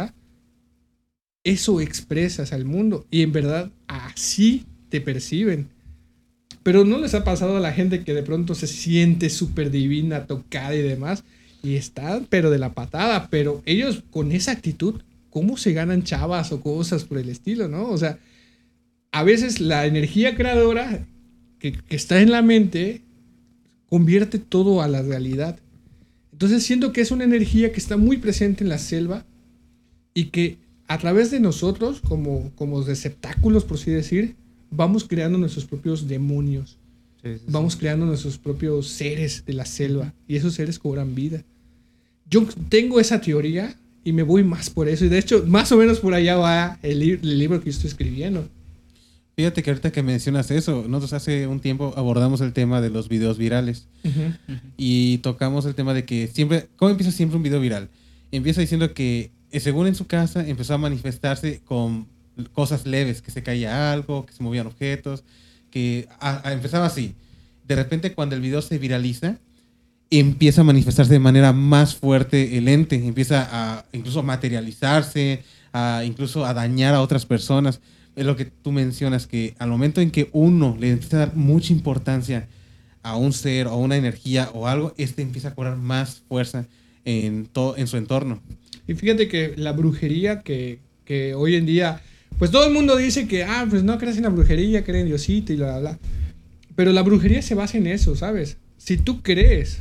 eso expresas al mundo y en verdad así te perciben. Pero no les ha pasado a la gente que de pronto se siente súper divina, tocada y demás, y está, pero de la patada, pero ellos con esa actitud, ¿cómo se ganan chavas o cosas por el estilo, no? O sea, a veces la energía creadora que, que está en la mente convierte todo a la realidad. Entonces siento que es una energía que está muy presente en la selva y que a través de nosotros, como, como receptáculos, por así decir, vamos creando nuestros propios demonios. Sí, sí, sí. Vamos creando nuestros propios seres de la selva y esos seres cobran vida. Yo tengo esa teoría y me voy más por eso. Y de hecho, más o menos por allá va el, li- el libro que yo estoy escribiendo. Fíjate que ahorita que mencionas eso, nosotros hace un tiempo abordamos el tema de los videos virales y tocamos el tema de que siempre, ¿cómo empieza siempre un video viral? Empieza diciendo que eh, según en su casa empezó a manifestarse con cosas leves, que se caía algo, que se movían objetos, que a- a- empezaba así. De repente cuando el video se viraliza, empieza a manifestarse de manera más fuerte el ente, empieza a incluso a materializarse, a incluso a dañar a otras personas. Es lo que tú mencionas, que al momento en que uno le empieza a dar mucha importancia a un ser o a una energía o algo, este empieza a cobrar más fuerza en, todo, en su entorno. Y fíjate que la brujería que, que hoy en día, pues todo el mundo dice que, ah, pues no crees en la brujería, creen en Diosito y bla, bla, bla. Pero la brujería se basa en eso, ¿sabes? Si tú crees,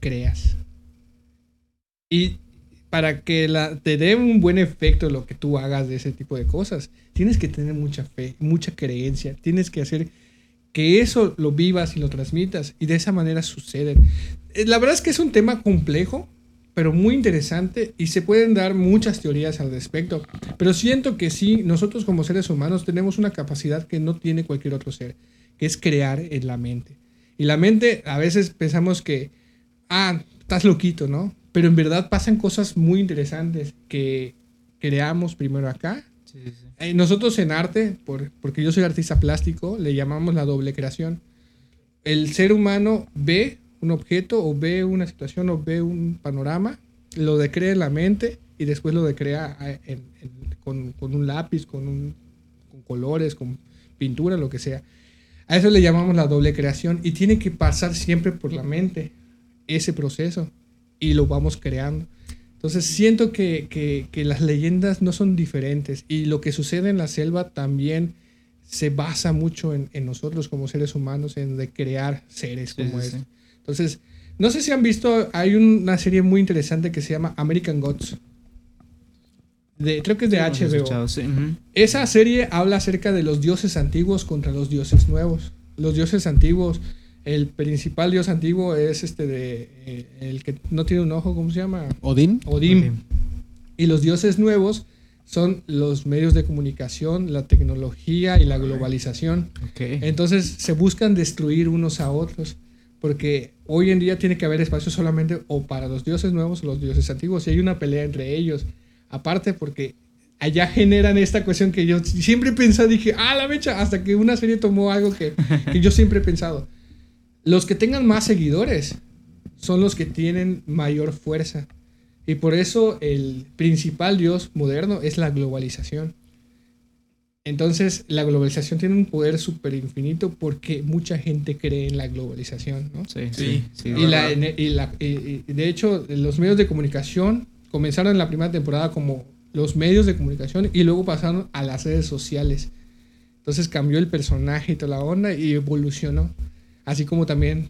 creas. Y para que la, te dé un buen efecto lo que tú hagas de ese tipo de cosas, tienes que tener mucha fe, mucha creencia, tienes que hacer que eso lo vivas y lo transmitas y de esa manera suceden. Eh, La verdad es que es un tema complejo, pero muy interesante y se pueden dar muchas teorías al respecto. Pero siento que sí, nosotros como seres humanos tenemos una capacidad que no tiene cualquier otro ser, que es crear en la mente. Y la mente a veces pensamos que, ah, estás loquito, ¿no? Pero en verdad pasan cosas muy interesantes que creamos primero acá. Sí, sí, sí. Eh, nosotros en arte, por- porque yo soy artista plástico, le llamamos la doble creación. El ser humano ve un objeto o ve una situación o ve un panorama, lo decrea en la mente y después lo decrea eh, en- en- con, con un lápiz, con, un- con colores, con pintura, lo que sea. A eso le llamamos la doble creación y tiene que pasar siempre por la mente ese proceso y lo vamos creando. Entonces siento que, que- que las leyendas no son diferentes y lo que sucede en la selva también se basa mucho en, en nosotros como seres humanos, en de crear seres Sí, como sí, este. sí. Entonces, no sé si han visto, hay una serie muy interesante que se llama American Gods. De, creo que es de HBO. Esa serie habla acerca de los dioses antiguos contra los dioses nuevos. Los dioses antiguos, el principal dios antiguo es este de eh, el que no tiene un ojo, ¿cómo se llama? Odín, Odín. Odín. Y los dioses nuevos son los medios de comunicación, la tecnología y la globalización. Ok. Entonces se buscan destruir unos a otros. Porque hoy en día tiene que haber espacio solamente o para los dioses nuevos o los dioses antiguos. Y hay una pelea entre ellos. Aparte porque allá generan esta cuestión que yo siempre he pensado, dije, ah, la mecha, hasta que una serie tomó algo que, que yo siempre he pensado. Los que tengan más seguidores son los que tienen mayor fuerza. Y por eso el principal dios moderno es la globalización. Entonces, la globalización tiene un poder súper infinito porque mucha gente cree en la globalización, ¿no? Sí, Sí. sí. sí, Y, la- y la- y- y de hecho, los medios de comunicación comenzaron en la primera temporada como los medios de comunicación y luego pasaron a las redes sociales. Entonces cambió el personaje y toda la onda y evolucionó. Así como también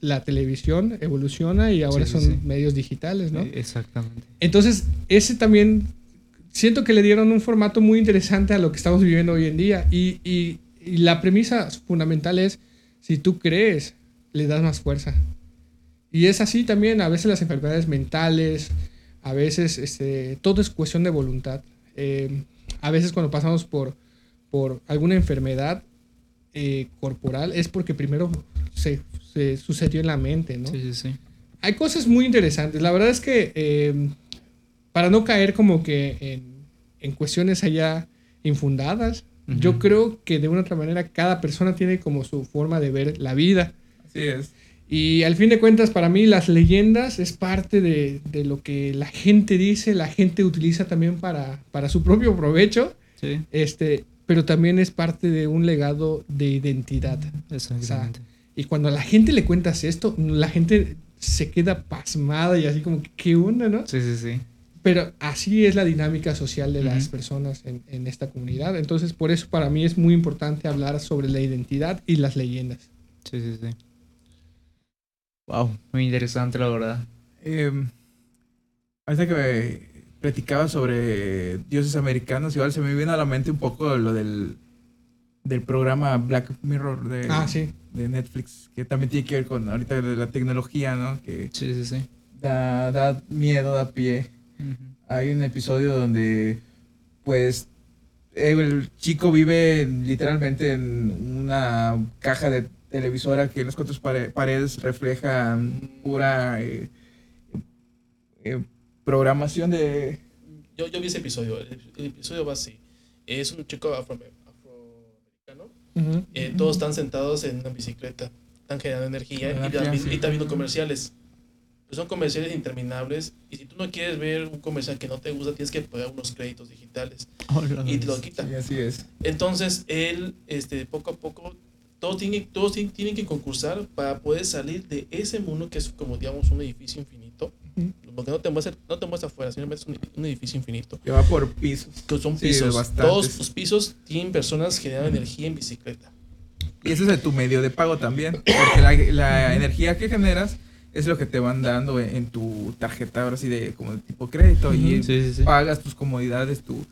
la televisión evoluciona y ahora Sí, son sí, medios digitales, ¿no? Eh, Exactamente. Entonces, ese también siento que le dieron un formato muy interesante a lo que estamos viviendo hoy en día. Y, y- y la premisa fundamental es, si tú crees, le das más fuerza. Y es así también, a veces las enfermedades mentales, a veces este, todo es cuestión de voluntad. Eh, a veces cuando pasamos por, por alguna enfermedad eh, corporal es porque primero se, se sucedió en la mente, ¿no? Sí, sí, sí. hay cosas muy interesantes. La verdad es que eh, para no caer como que en, en cuestiones allá infundadas, yo creo que de una u otra manera cada persona tiene como su forma de ver la vida. Así es. Y al fin de cuentas, para mí las leyendas es parte de, de lo que la gente dice, la gente utiliza también para, para su propio provecho, Sí, este, pero también es parte de un legado de identidad. exactamente. Y cuando a la gente le cuentas esto, la gente se queda pasmada y así como, que, ¿qué onda, no? Sí, sí, sí. Pero así es la dinámica social de las personas en, en esta comunidad. Entonces, por eso para mí es muy importante hablar sobre la identidad y las leyendas. Sí, sí, sí. Wow, muy interesante la verdad. Eh, ahorita que platicaba sobre dioses americanos, igual se me viene a la mente un poco lo del, del programa Black Mirror de, Ah, sí. De Netflix, que también tiene que ver con ahorita de la tecnología, ¿no? Que Sí, sí, sí. da, da miedo, da pie. Hay un episodio donde, pues, el chico vive literalmente en una caja de televisora que en las cuatro pare- paredes refleja pura eh, eh, programación de... Yo, yo vi ese episodio. El, el episodio va así. Es un chico afro- afroamericano. Eh, todos están sentados en una bicicleta. Están generando energía y también, sí. y están viendo comerciales. Pues son comerciales interminables. Y si tú no quieres ver un comercial que no te gusta, tienes que pagar unos créditos digitales. Y te lo quita. Sí, así es. Entonces, él, este, poco a poco, todos tienen, todos tienen que concursar para poder salir de ese mundo que es como, digamos, un edificio infinito. Porque no te muestra, no te muestra afuera, sino es un, un edificio infinito. Que va por pisos. Que son Sí, pisos. bastantes. Todos los pisos tienen personas que generan energía en bicicleta. Y ese es de tu medio de pago también. Porque la, la energía que generas es lo que te van dando en, en tu tarjeta, ahora sí, de como de tipo crédito. Y Sí, sí, sí. pagas tus comodidades, tu,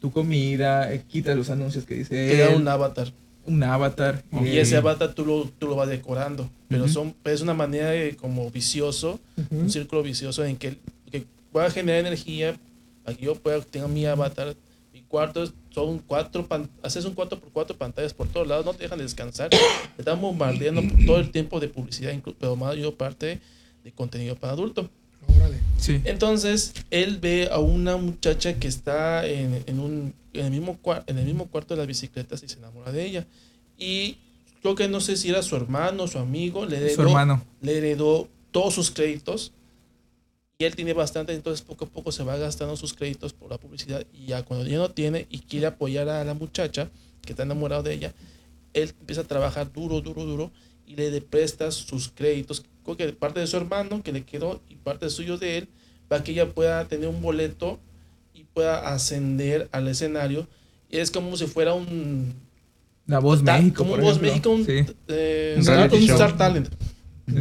tu comida, eh, quitas los anuncios que dice Te da un avatar. Un avatar. Y ese avatar tú lo, tú lo vas decorando. Pero son, es una manera de, como vicioso, un círculo vicioso en que, que pueda generar energía para que yo pueda tener mi avatar. Mi cuarto son cuatro, pan- haces un 4 por 4 pantallas por todos lados, no te dejan descansar. Te están bombardeando por todo el tiempo de publicidad, pero más yo parte de contenido para adulto. Órale. Sí. Entonces, él ve a una muchacha que está en, en un, en, el mismo en el mismo cuarto de las bicicletas y se enamora de ella. Y creo que no sé si era su hermano, su amigo, le Su heredó, hermano. le heredó todos sus créditos. Y él tiene bastante, entonces poco a poco se va gastando sus créditos por la publicidad. Y ya cuando ya no tiene y quiere apoyar a la muchacha que está enamorado de ella, él empieza a trabajar duro, duro, duro y le presta sus créditos, creo que parte de su hermano que le quedó y parte suyo de él, para que ella pueda tener un boleto y pueda ascender al escenario. Y es como si fuera un... La voz ta- México. Como por Voz ejemplo. México, un, Sí. eh, Un Star- un Talent. Sí.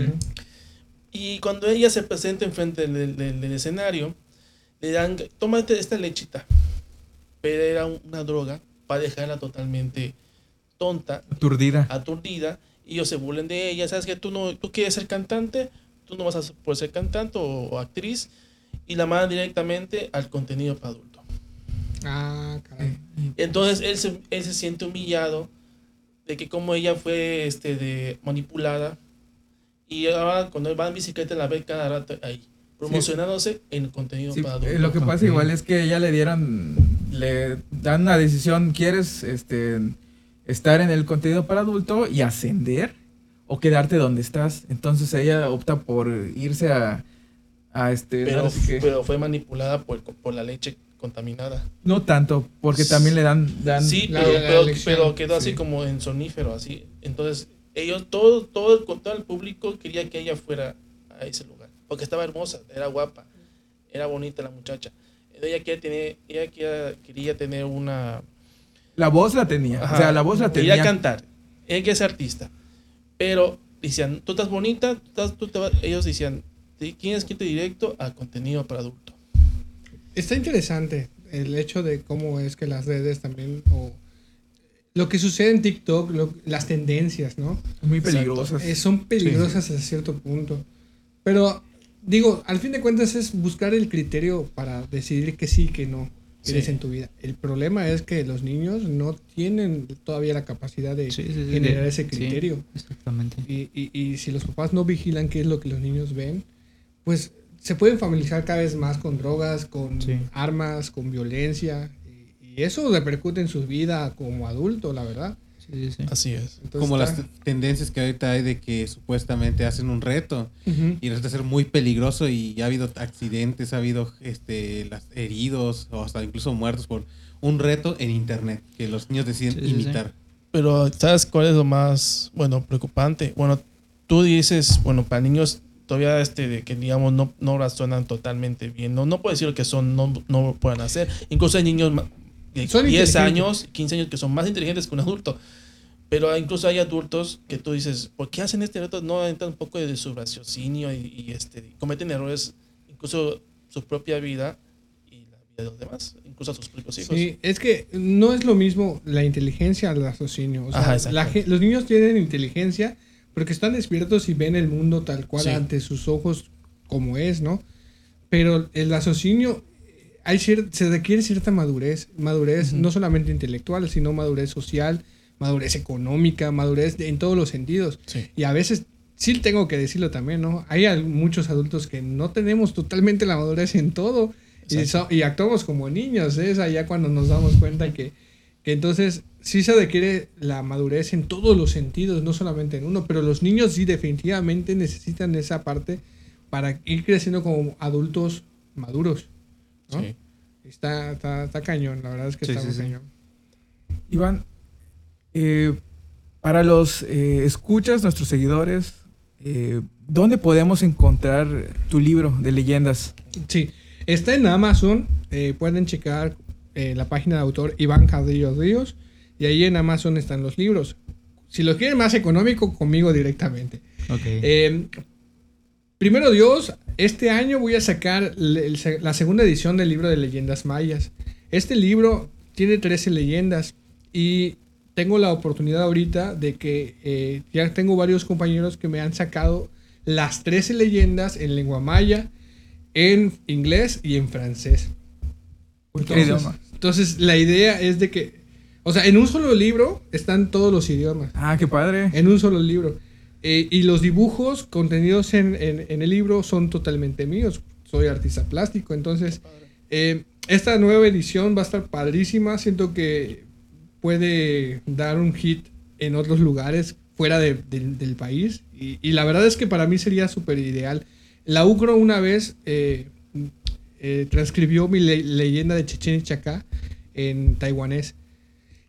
Y cuando ella se presenta enfrente del, del- del escenario, le dan, tómate esta lechita. Pero era un- una droga para dejarla totalmente tonta, Aturdida. aturdida, y ellos se burlen de ella. ¿Sabes que tú no tú quieres ser cantante? Tú no vas a poder ser cantante o, o actriz. Y la mandan directamente al contenido para adulto. Ah, caray. Entonces él se, él se siente humillado de que como ella fue este, de, manipulada y ahora cuando él va en bicicleta la ve cada rato ahí, promocionándose en contenido Sí, para eh, adultos. lo que pasa igual es que ya le dieron, le dan una decisión, ¿quieres este, estar en el contenido para adulto y ascender o quedarte donde estás? Entonces ella opta por irse a, a este... pero, que- pero fue manipulada por, por la leche contaminada. no tanto, porque también le dan... dan Sí, la- pero, la pero- pero quedó así sí. como en sonífero, así. Entonces, ellos, todo, todo, todo el público quería que ella fuera a ese lugar. Porque estaba hermosa, era guapa, era bonita la muchacha. Ella quería tener, ella quería, quería tener una, La voz la tenía. Ajá, O sea, la voz la Quería tenía. cantar. Ella quería ser artista. Pero decían, tú estás bonita, tú estás- tú te vas- ellos decían, tienes que irte directo a contenido para adulto. Está interesante el hecho de cómo es que las redes también, o lo que sucede en TikTok, lo- las tendencias, ¿no? Muy peligrosas. Eh, son peligrosas hasta cierto punto. Pero, digo, al fin de cuentas es buscar el criterio para decidir que sí, que no quieres Sí. en tu vida. El problema es que los niños no tienen todavía la capacidad de Sí, sí, sí, generar ese criterio. exactamente. Y, y- y si los papás no vigilan qué es lo que los niños ven, pues se pueden familiarizar cada vez más con drogas, con armas, con violencia. Y, y eso repercute en su vida como adulto, la verdad. Sí, sí, sí. Así es. Entonces Como las está- t- tendencias que ahorita hay de que supuestamente hacen un reto Ujú. y resulta ser muy peligroso y ya ha habido accidentes, ha habido este las heridos o hasta incluso muertos por un reto en internet que los niños deciden Sí, sí, sí. imitar. Pero, ¿sabes cuál es lo más, bueno, preocupante? Bueno, tú dices, bueno, para niños todavía este de que digamos no, no razonan totalmente bien. No, no puedo decir que son, no, no lo puedan hacer. Incluso hay niños de Son 10 inteligentes. años, 15 años que son más inteligentes que un adulto. Pero incluso hay adultos que tú dices, ¿por qué hacen este reto? No entran un poco de su raciocinio y, y, este, cometen errores, incluso su propia vida y la vida de los demás, incluso a sus propios hijos. Sí, es que no es lo mismo la inteligencia al raciocinio. O sea, Ajá, exacto. la gen- los niños tienen inteligencia porque están despiertos y ven el mundo tal cual Sí. ante sus ojos como es, ¿no? Pero el raciocinio hay cier- se requiere cierta madurez, madurez no solamente intelectual, sino madurez social, madurez económica, madurez de- en todos los sentidos. Sí. Y a veces, sí tengo que decirlo también, ¿no? Hay muchos adultos que no tenemos totalmente la madurez en todo y, so- y actuamos como niños, ¿eh? es allá cuando nos damos cuenta que, que entonces sí se requiere la madurez en todos los sentidos, no solamente en uno, pero los niños sí definitivamente necesitan esa parte para ir creciendo como adultos maduros. ¿No? Sí. Está, está, está cañón, la verdad es que Sí, está sí, muy sí. cañón. Iván, eh, para los eh, escuchas, nuestros seguidores, eh, ¿dónde podemos encontrar tu libro de leyendas? Sí, está en Amazon. eh, pueden checar eh, la página de autor Iván Carrillo Ríos. Y ahí en Amazon están los libros. Si lo quieren más económico, conmigo directamente. Ok. Primero Dios, este año voy a sacar la segunda edición del libro de leyendas mayas. Este libro tiene 13 leyendas y tengo la oportunidad ahorita de que eh, ya tengo varios compañeros que me han sacado las 13 leyendas en lengua maya, en inglés y en francés. ¿Qué idioma? entonces la idea es de que, o sea, en un solo libro están todos los idiomas Ah, qué padre. en un solo libro. Eh, y los dibujos contenidos en, en- el libro son totalmente míos. Soy artista plástico, entonces eh, esta nueva edición va a estar padrísima. Siento que puede dar un hit en otros lugares fuera de- del- país. Y, y la verdad es que para mí sería súper ideal. La UCRO una vez eh, transcribió mi le- leyenda de Chechen Chacá en taiwanés.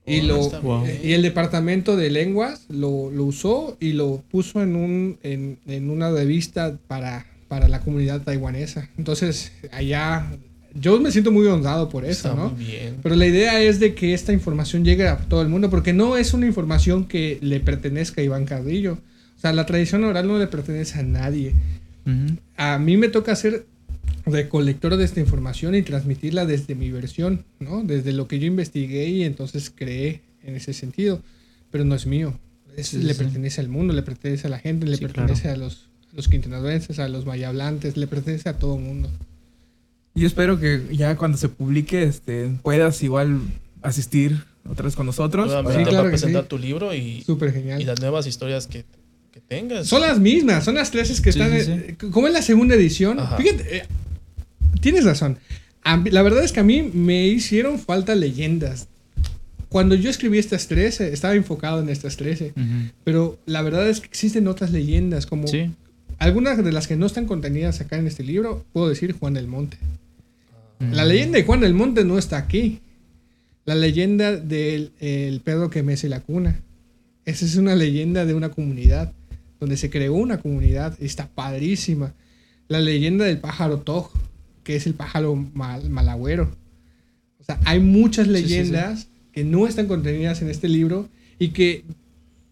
Y, Oh, lo, Wow. bien. y el departamento de lenguas lo, lo usó y lo puso en, un, en, en una revista para, para la comunidad taiwanesa. Entonces, allá, yo me siento muy honrado por eso, Está ¿no? muy bien. Pero la idea es de que esta información llegue a todo el mundo, porque no es una información que le pertenezca a Iván Carrillo. O sea, la tradición oral no le pertenece a nadie. A mí me toca ser recolector de esta información y transmitirla desde mi versión, ¿no? Desde lo que yo investigué y entonces creé en ese sentido. Pero no es mío. Es- Sí, le sí. pertenece al mundo, le pertenece a la gente, le Sí, pertenece a los, los quintanaduenses, a los mayablantes, le pertenece a todo el mundo. Yo espero que ya cuando se publique este, puedas igual asistir otra vez con nosotros. Nuevamente Sí, claro para presentar sí. tu libro y, Súper y genial. las nuevas historias que, que tengas. Son las mismas, son las tres que Sí, están... sí, eh, Como es la segunda edición, Ajá. fíjate, eh, tienes razón. La verdad es que a mí me hicieron falta leyendas. Cuando yo escribí estas 13, estaba enfocado en estas 13. Ujú. Pero la verdad es que existen otras leyendas, como Sí. algunas de las que no están contenidas acá en este libro, puedo decir Juan del Monte. Mm. La leyenda de Juan del Monte no está aquí. La leyenda del el perro que mece la cuna. Esa es una leyenda de una comunidad, donde se creó una comunidad, y está padrísima. La leyenda del pájaro Toj, que es el pájaro mal- malagüero. O sea, hay muchas sí, sí. leyendas que no están contenidas en este libro y que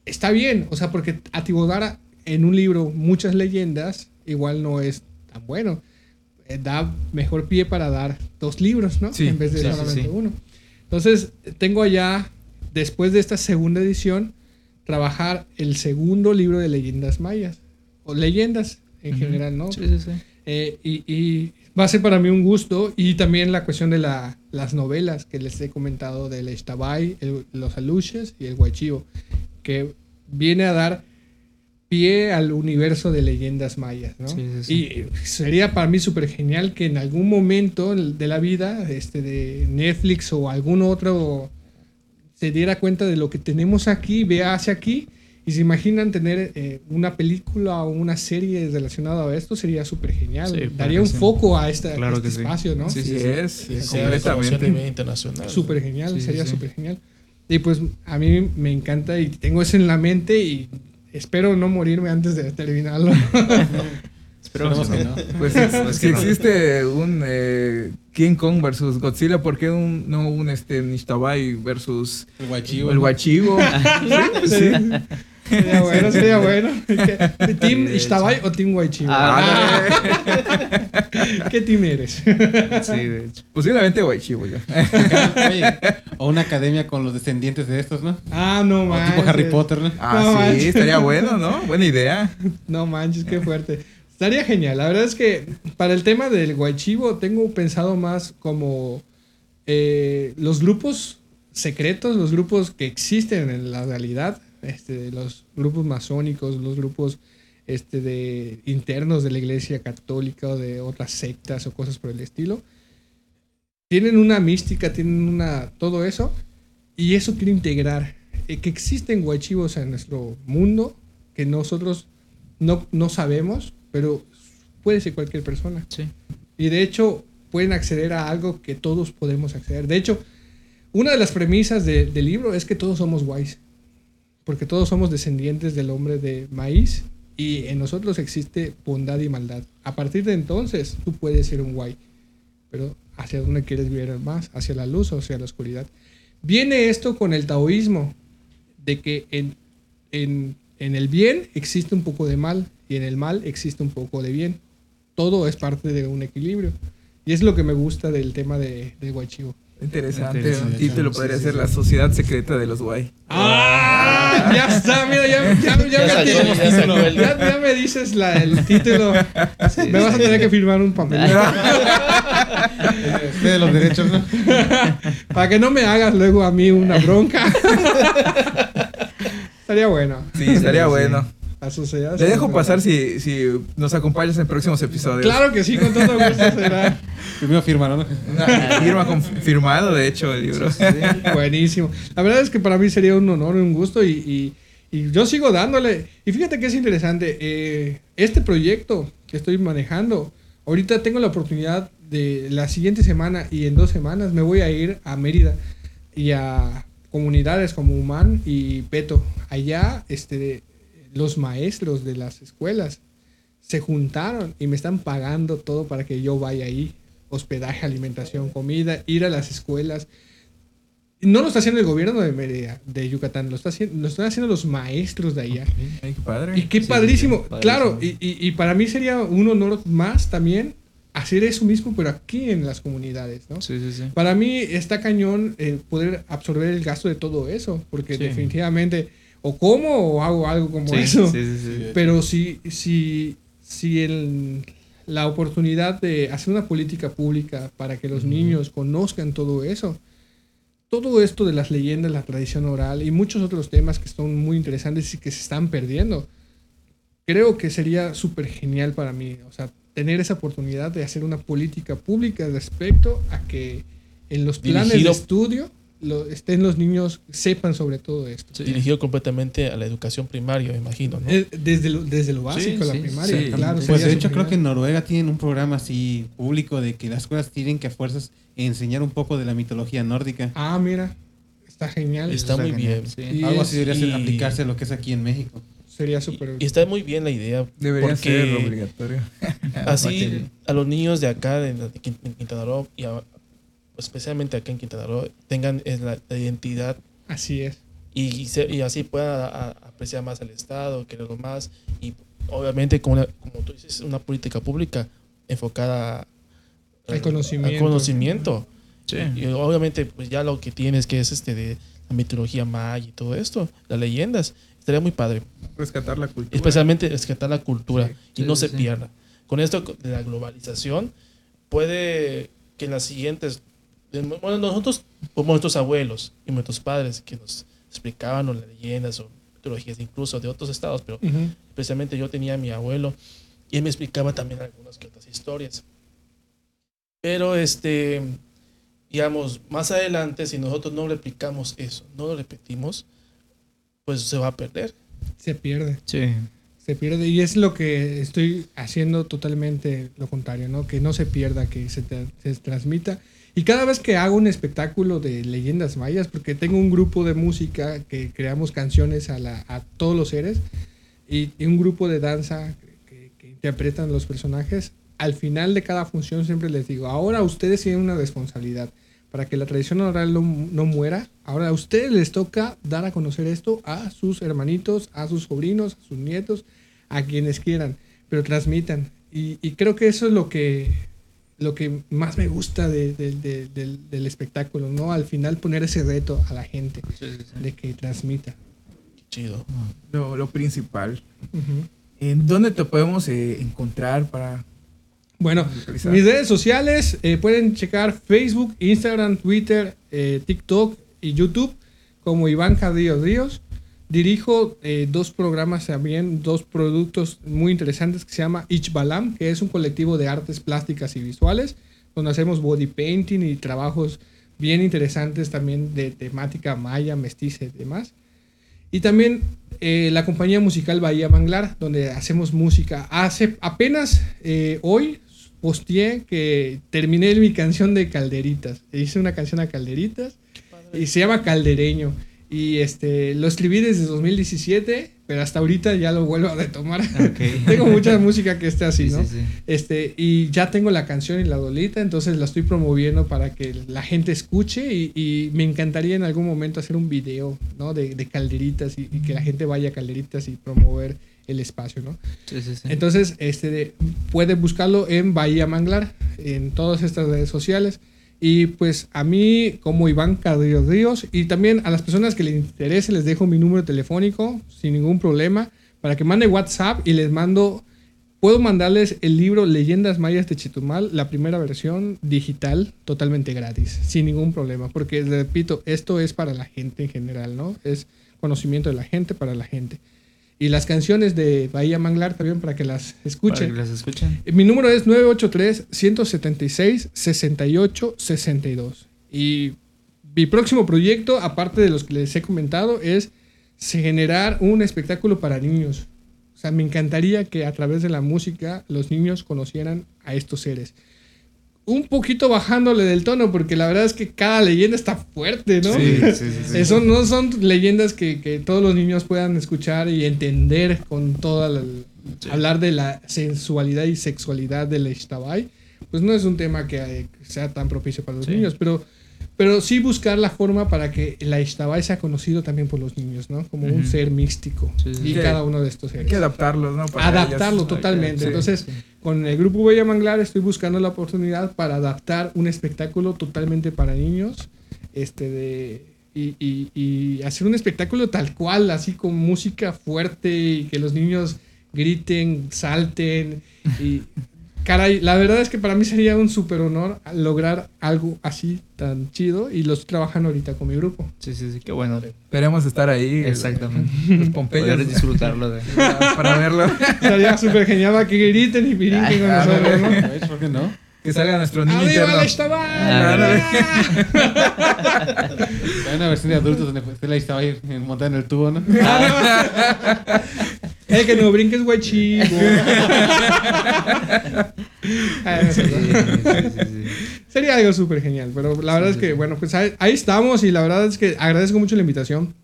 está bien, o sea, porque atiborrar en un libro muchas leyendas igual no es tan bueno. Eh, Da mejor pie para dar dos libros, ¿no? Sí, en vez de solamente uno. Entonces, tengo allá, después de esta segunda edición, trabajar el segundo libro de leyendas mayas, o leyendas en general, ¿no? Sí, sí, sí. Eh, y, y va a ser para mí un gusto. Y también la cuestión de la- las novelas que les he comentado del Estabay, el- los Aluches y el Guachivo, que viene a dar pie al universo de leyendas mayas, ¿no? Sí, sí, sí. Y sería para mí súper genial que en algún momento de la vida, este, de Netflix o algún otro, se diera cuenta de lo que tenemos aquí, vea hacia aquí, y se imaginan tener eh, una película o una serie relacionada a esto, sería súper genial. Sí, Daría claro un sí. foco a, esta, a Claro este que sí. espacio, ¿no? Sí, sí. es, completamente. internacional. Súper genial, sería sí. súper genial. Y pues a mí me encanta y tengo eso en la mente y espero no morirme antes de terminarlo. Esperemos que no. Pues si, Es si que no. existe un eh, King Kong versus Godzilla, ¿por qué un, no un este, Nishtabai versus El guachivo. el Guachivo? sí, sí. Sería bueno, sería bueno. ¿Qué- ¿Team. Ishtabay o Team Guaychivo? Ah, ¿Qué team eres? Sí, de hecho. Posiblemente ya. Oye, o una academia con los descendientes de estos, ¿no? Ah, no O manches. tipo Harry Potter, ¿no? Ah, No sí, manches. estaría bueno, ¿no? Buena idea. No manches, qué fuerte. Estaría genial. La verdad es que para el tema del guaychivo tengo pensado más como eh, los grupos secretos, los grupos que existen en la realidad, este, los grupos masónicos, los grupos este, de internos de la iglesia católica o de otras sectas o cosas por el estilo. Tienen una mística, tienen una todo eso y eso quiero integrar eh, que existen guachivos en nuestro mundo que nosotros no, no sabemos, pero puede ser cualquier persona. Sí. Y de hecho, pueden acceder a algo que todos podemos acceder. De hecho, una de las premisas de- del libro es que todos somos guays. Porque todos somos descendientes del hombre de maíz y en nosotros existe bondad y maldad. A partir de entonces, tú puedes ser un guay. Pero ¿hacia dónde quieres vivir más? ¿Hacia la luz o hacia la oscuridad? Viene esto con el taoísmo, de que en, en, en el bien existe un poco de mal y en el mal existe un poco de bien. Todo es parte de un equilibrio. Y es lo que me gusta del tema de, de Guachivo. Interesante. Interesante, Un título podría sí, ser sí. La Sociedad Secreta de los Guay. ¡Ah! Ya está, mira, ya, ya, ya, Ya me, tienes- ya sacó el- ya- ya me dices la- el título. me vas a tener que firmar un papel. Usted de los derechos, ¿no? Para que no me hagas luego a mí una bronca. Estaría bueno. Sí, estaría bueno. Te dejo pasar si, si nos acompañas en próximos episodios. Claro que sí, con todo gusto será. Primero firmaron, ¿no? Una firma confirmado, de hecho, el libro. Buenísimo. La verdad es que para mí sería un honor y un gusto y, y- y yo sigo dándole. Y fíjate que es interesante. eh, este proyecto que estoy manejando, ahorita tengo la oportunidad de la siguiente semana y en dos semanas me voy a ir a Mérida y a comunidades como Humán y Peto. Allá, este, los maestros de las escuelas se juntaron y me están pagando todo para que yo vaya ahí. Hospedaje, alimentación, comida, ir a las escuelas. No lo está haciendo el gobierno de Mérida, de Yucatán, lo, está haciendo, lo están haciendo los maestros de allá. Ay, qué padre. Y qué Sí, padrísimo. sí, padrísimo. Claro, y, y- y para mí sería un honor más también hacer eso mismo, pero aquí en las comunidades, ¿no? Sí, sí, sí. Para mí está cañón eh, poder absorber el gasto de todo eso, porque definitivamente o como o hago algo como Sí, eso. sí, sí, sí. Pero si, si, si el- la oportunidad de hacer una política pública para que los niños conozcan todo eso, todo esto de las leyendas, la tradición oral y muchos otros temas que son muy interesantes y que se están perdiendo, creo que sería súper genial para mí. O sea, tener esa oportunidad de hacer una política pública respecto a que en los planes Dirigido- de estudio lo- estén los niños, sepan sobre todo esto. Sí. Dirigido completamente a la educación primaria, me imagino, ¿no? Eh, Desde lo, desde lo básico, la sí, primaria, sí. claro. Pues de hecho creo que en. Noruega tienen un programa así público de que las escuelas tienen que a fuerzas enseñar un poco de la mitología nórdica. Ah, mira, está genial. Está muy bien. Sí. Y Algo así debería ser- y- aplicarse a lo que es aquí en México. Sería Y, súper. y está muy bien la idea. Debería ser obligatorio. Así a los niños de acá, de, de Quintana Roo, y a- especialmente acá en Quintana Roo, tengan eh, la, la identidad Así es. y, y se- y así pueda a- apreciar más al Estado, quererlo más y obviamente como, una- como tú dices, una política pública enfocada Al conocimiento. al conocimiento. Sí. Y obviamente pues ya lo que tienes que es este de la mitología maya y todo esto, las leyendas, estaría muy padre. Rescatar la cultura. Especialmente rescatar la cultura Sí, y sí, no sí, se pierda. Con esto de la globalización, puede que en las siguientes, bueno, nosotros, como nuestros abuelos y nuestros padres que nos explicaban o las leyendas o mitologías incluso de otros estados, pero Ujú. especialmente yo tenía a mi abuelo y él me explicaba también algunas que otras historias. Pero este, digamos, más adelante, si nosotros no replicamos eso, no lo repetimos, pues se va a perder. Se pierde. Sí. Se pierde. Y es lo que estoy haciendo totalmente lo contrario, ¿no? Que no se pierda, que se, tra- se transmita. Y cada vez que hago un espectáculo de leyendas mayas, porque tengo un grupo de música que creamos canciones a, la- a todos los seres y, un grupo de danza que, que interpretan los personajes, al final de cada función siempre les digo, ahora ustedes tienen una responsabilidad para que la tradición oral no, no muera. Ahora a ustedes les toca dar a conocer esto a sus hermanitos, a sus sobrinos, a sus nietos, a quienes quieran, pero transmitan. Y creo que eso es lo que, lo que más me gusta de- de- de- del, del espectáculo, ¿no? Al final poner ese reto a la gente Sí, sí, sí. de que transmita. Chido. Lo, lo principal. Ujú. ¿En dónde te podemos eh, encontrar para Bueno, mis redes sociales eh, pueden checar Facebook, Instagram, Twitter, eh, TikTok y YouTube como Iván Cadillo Ríos. Dirijo eh, dos programas también, dos productos muy interesantes que se llama Ichbalam, que es un colectivo de artes plásticas y visuales, donde hacemos body painting y trabajos bien interesantes también de temática maya, mestiza y demás. Y también eh, la compañía musical Bahía Manglar, donde hacemos música. Hace apenas eh, hoy posteé que terminé mi canción de Calderitas. Hice una canción a Calderitas y se llama Caldereño. Y este lo escribí desde 2017, pero hasta ahorita ya lo vuelvo a retomar. Tengo mucha música que esté así, Sí, ¿no? sí, sí. Este, y ya tengo la canción y la dolita, entonces la estoy promoviendo para que la gente escuche y, y me encantaría en algún momento hacer un video, ¿no? De, de calderitas y, y que la gente vaya a calderitas y promover el espacio, ¿no? Sí, sí, sí. Entonces, este, de- puede buscarlo en Bahía Manglar, en todas estas redes sociales. Y pues a mí, como Iván Carrillo Ríos, y también a las personas que les interese, les dejo mi número telefónico sin ningún problema para que mande WhatsApp y les mando. Puedo mandarles el libro Leyendas Mayas de Chetumal, la primera versión digital, totalmente gratis, sin ningún problema. Porque, repito, esto es para la gente en general, ¿no? Es conocimiento de la gente para la gente. Y las canciones de Bahía Manglar también para que las Para escuchen. que las escuchen. Mi número es 983-176-6862. Y mi próximo proyecto, aparte de los que les he comentado, es generar un espectáculo para niños. O sea, me encantaría que a través de la música los niños conocieran a estos seres. Un poquito bajándole del tono, porque la verdad es que cada leyenda está fuerte, ¿no? Sí, sí, sí. Eso no son leyendas que, que todos los niños puedan escuchar y entender con toda la, hablar de la sensualidad y sexualidad del Ishtabay, pues no es un tema que eh, sea tan propicio para los niños, pero, pero sí buscar la forma para que la Ishtabay sea conocido también por los niños, ¿no? Como un ser místico Sí, sí, y sí. cada uno de estos Hay seres. que adaptarlos, ¿no? Para Adaptarlo totalmente. Sí. Entonces, con el grupo Bella Manglar estoy buscando la oportunidad para adaptar un espectáculo totalmente para niños. Este de. Y, y- y hacer un espectáculo tal cual, así con música fuerte y que los niños griten, salten. Y. Caray, la verdad es que para mí sería un súper honor lograr algo así tan chido y lo estoy trabajando ahorita con mi grupo. Sí, sí, sí, qué bueno. Esperemos estar ahí. Exactamente. Los Pompeyos. Poder disfrutarlo de. para verlo. Sería súper genial que griten y brinquen con nosotros. ¿Por qué no? Que salga nuestro niño ¡Arriba interno. la! Hay una versión de adultos donde Estela estaba ahí montada en el tubo, ¿no? El que no brinques, güey, chivo. Ah, Sí, sí. Sería algo súper genial, pero la verdad es que, bueno, pues ahí, ahí estamos y la verdad es que agradezco mucho la invitación.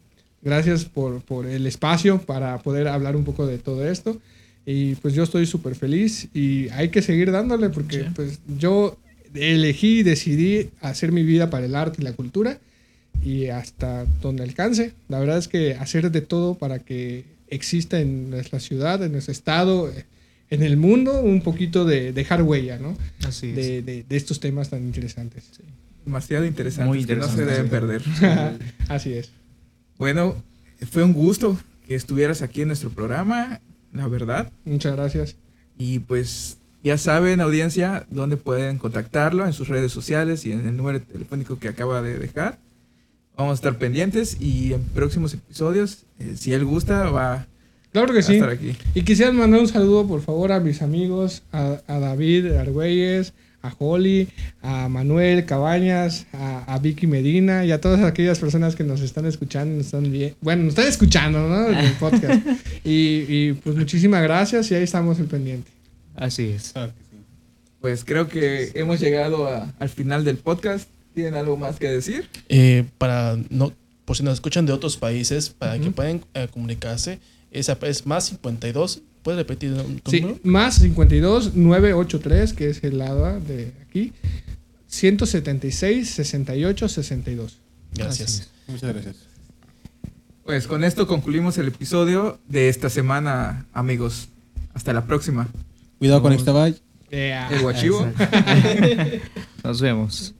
Gracias por, por el espacio para poder hablar un poco de todo esto. Y pues yo estoy súper feliz y hay que seguir dándole porque Sí. pues yo elegí y decidí hacer mi vida para el arte y la cultura y hasta donde alcance. La verdad es que hacer de todo para que exista en nuestra ciudad, en nuestro estado, en el mundo, un poquito de dejar huella, ¿no? Así es. De, de- de estos temas tan interesantes. Demasiado interesante. Muy que no se interesante, deben perder. Así es. bueno, fue un gusto que estuvieras aquí en nuestro programa, la verdad. Muchas gracias. Y pues ya saben, audiencia, dónde pueden contactarlo en sus redes sociales y en el número telefónico que acaba de dejar. Vamos a estar pendientes y en próximos episodios, eh, si él gusta, va Claro que a sí. estar aquí. Y quisiera mandar un saludo, por favor, a mis amigos, a, a David Argüelles, a Holly, a Manuel Cabañas, a, a Vicky Medina y a todas aquellas personas que nos están escuchando, nos están bien, bueno, nos están escuchando, ¿no? En el podcast. y, y, pues muchísimas gracias y ahí estamos al pendiente. Así es. Claro que sí. Pues creo que hemos llegado a- al final del podcast. ¿Tienen algo más que decir? Eh, para no, por si nos escuchan de otros países, para que Ujú. puedan eh, comunicarse, esa es más 52. ¿Puedes repetir Sí, número? más 52 983, que es el lado de aquí, 176 68 62. Gracias. Muchas gracias. Pues con esto concluimos el episodio de esta semana, amigos. Hasta la próxima. Cuidado con. Ixtabay. Yeah. El guachivo. Nos vemos.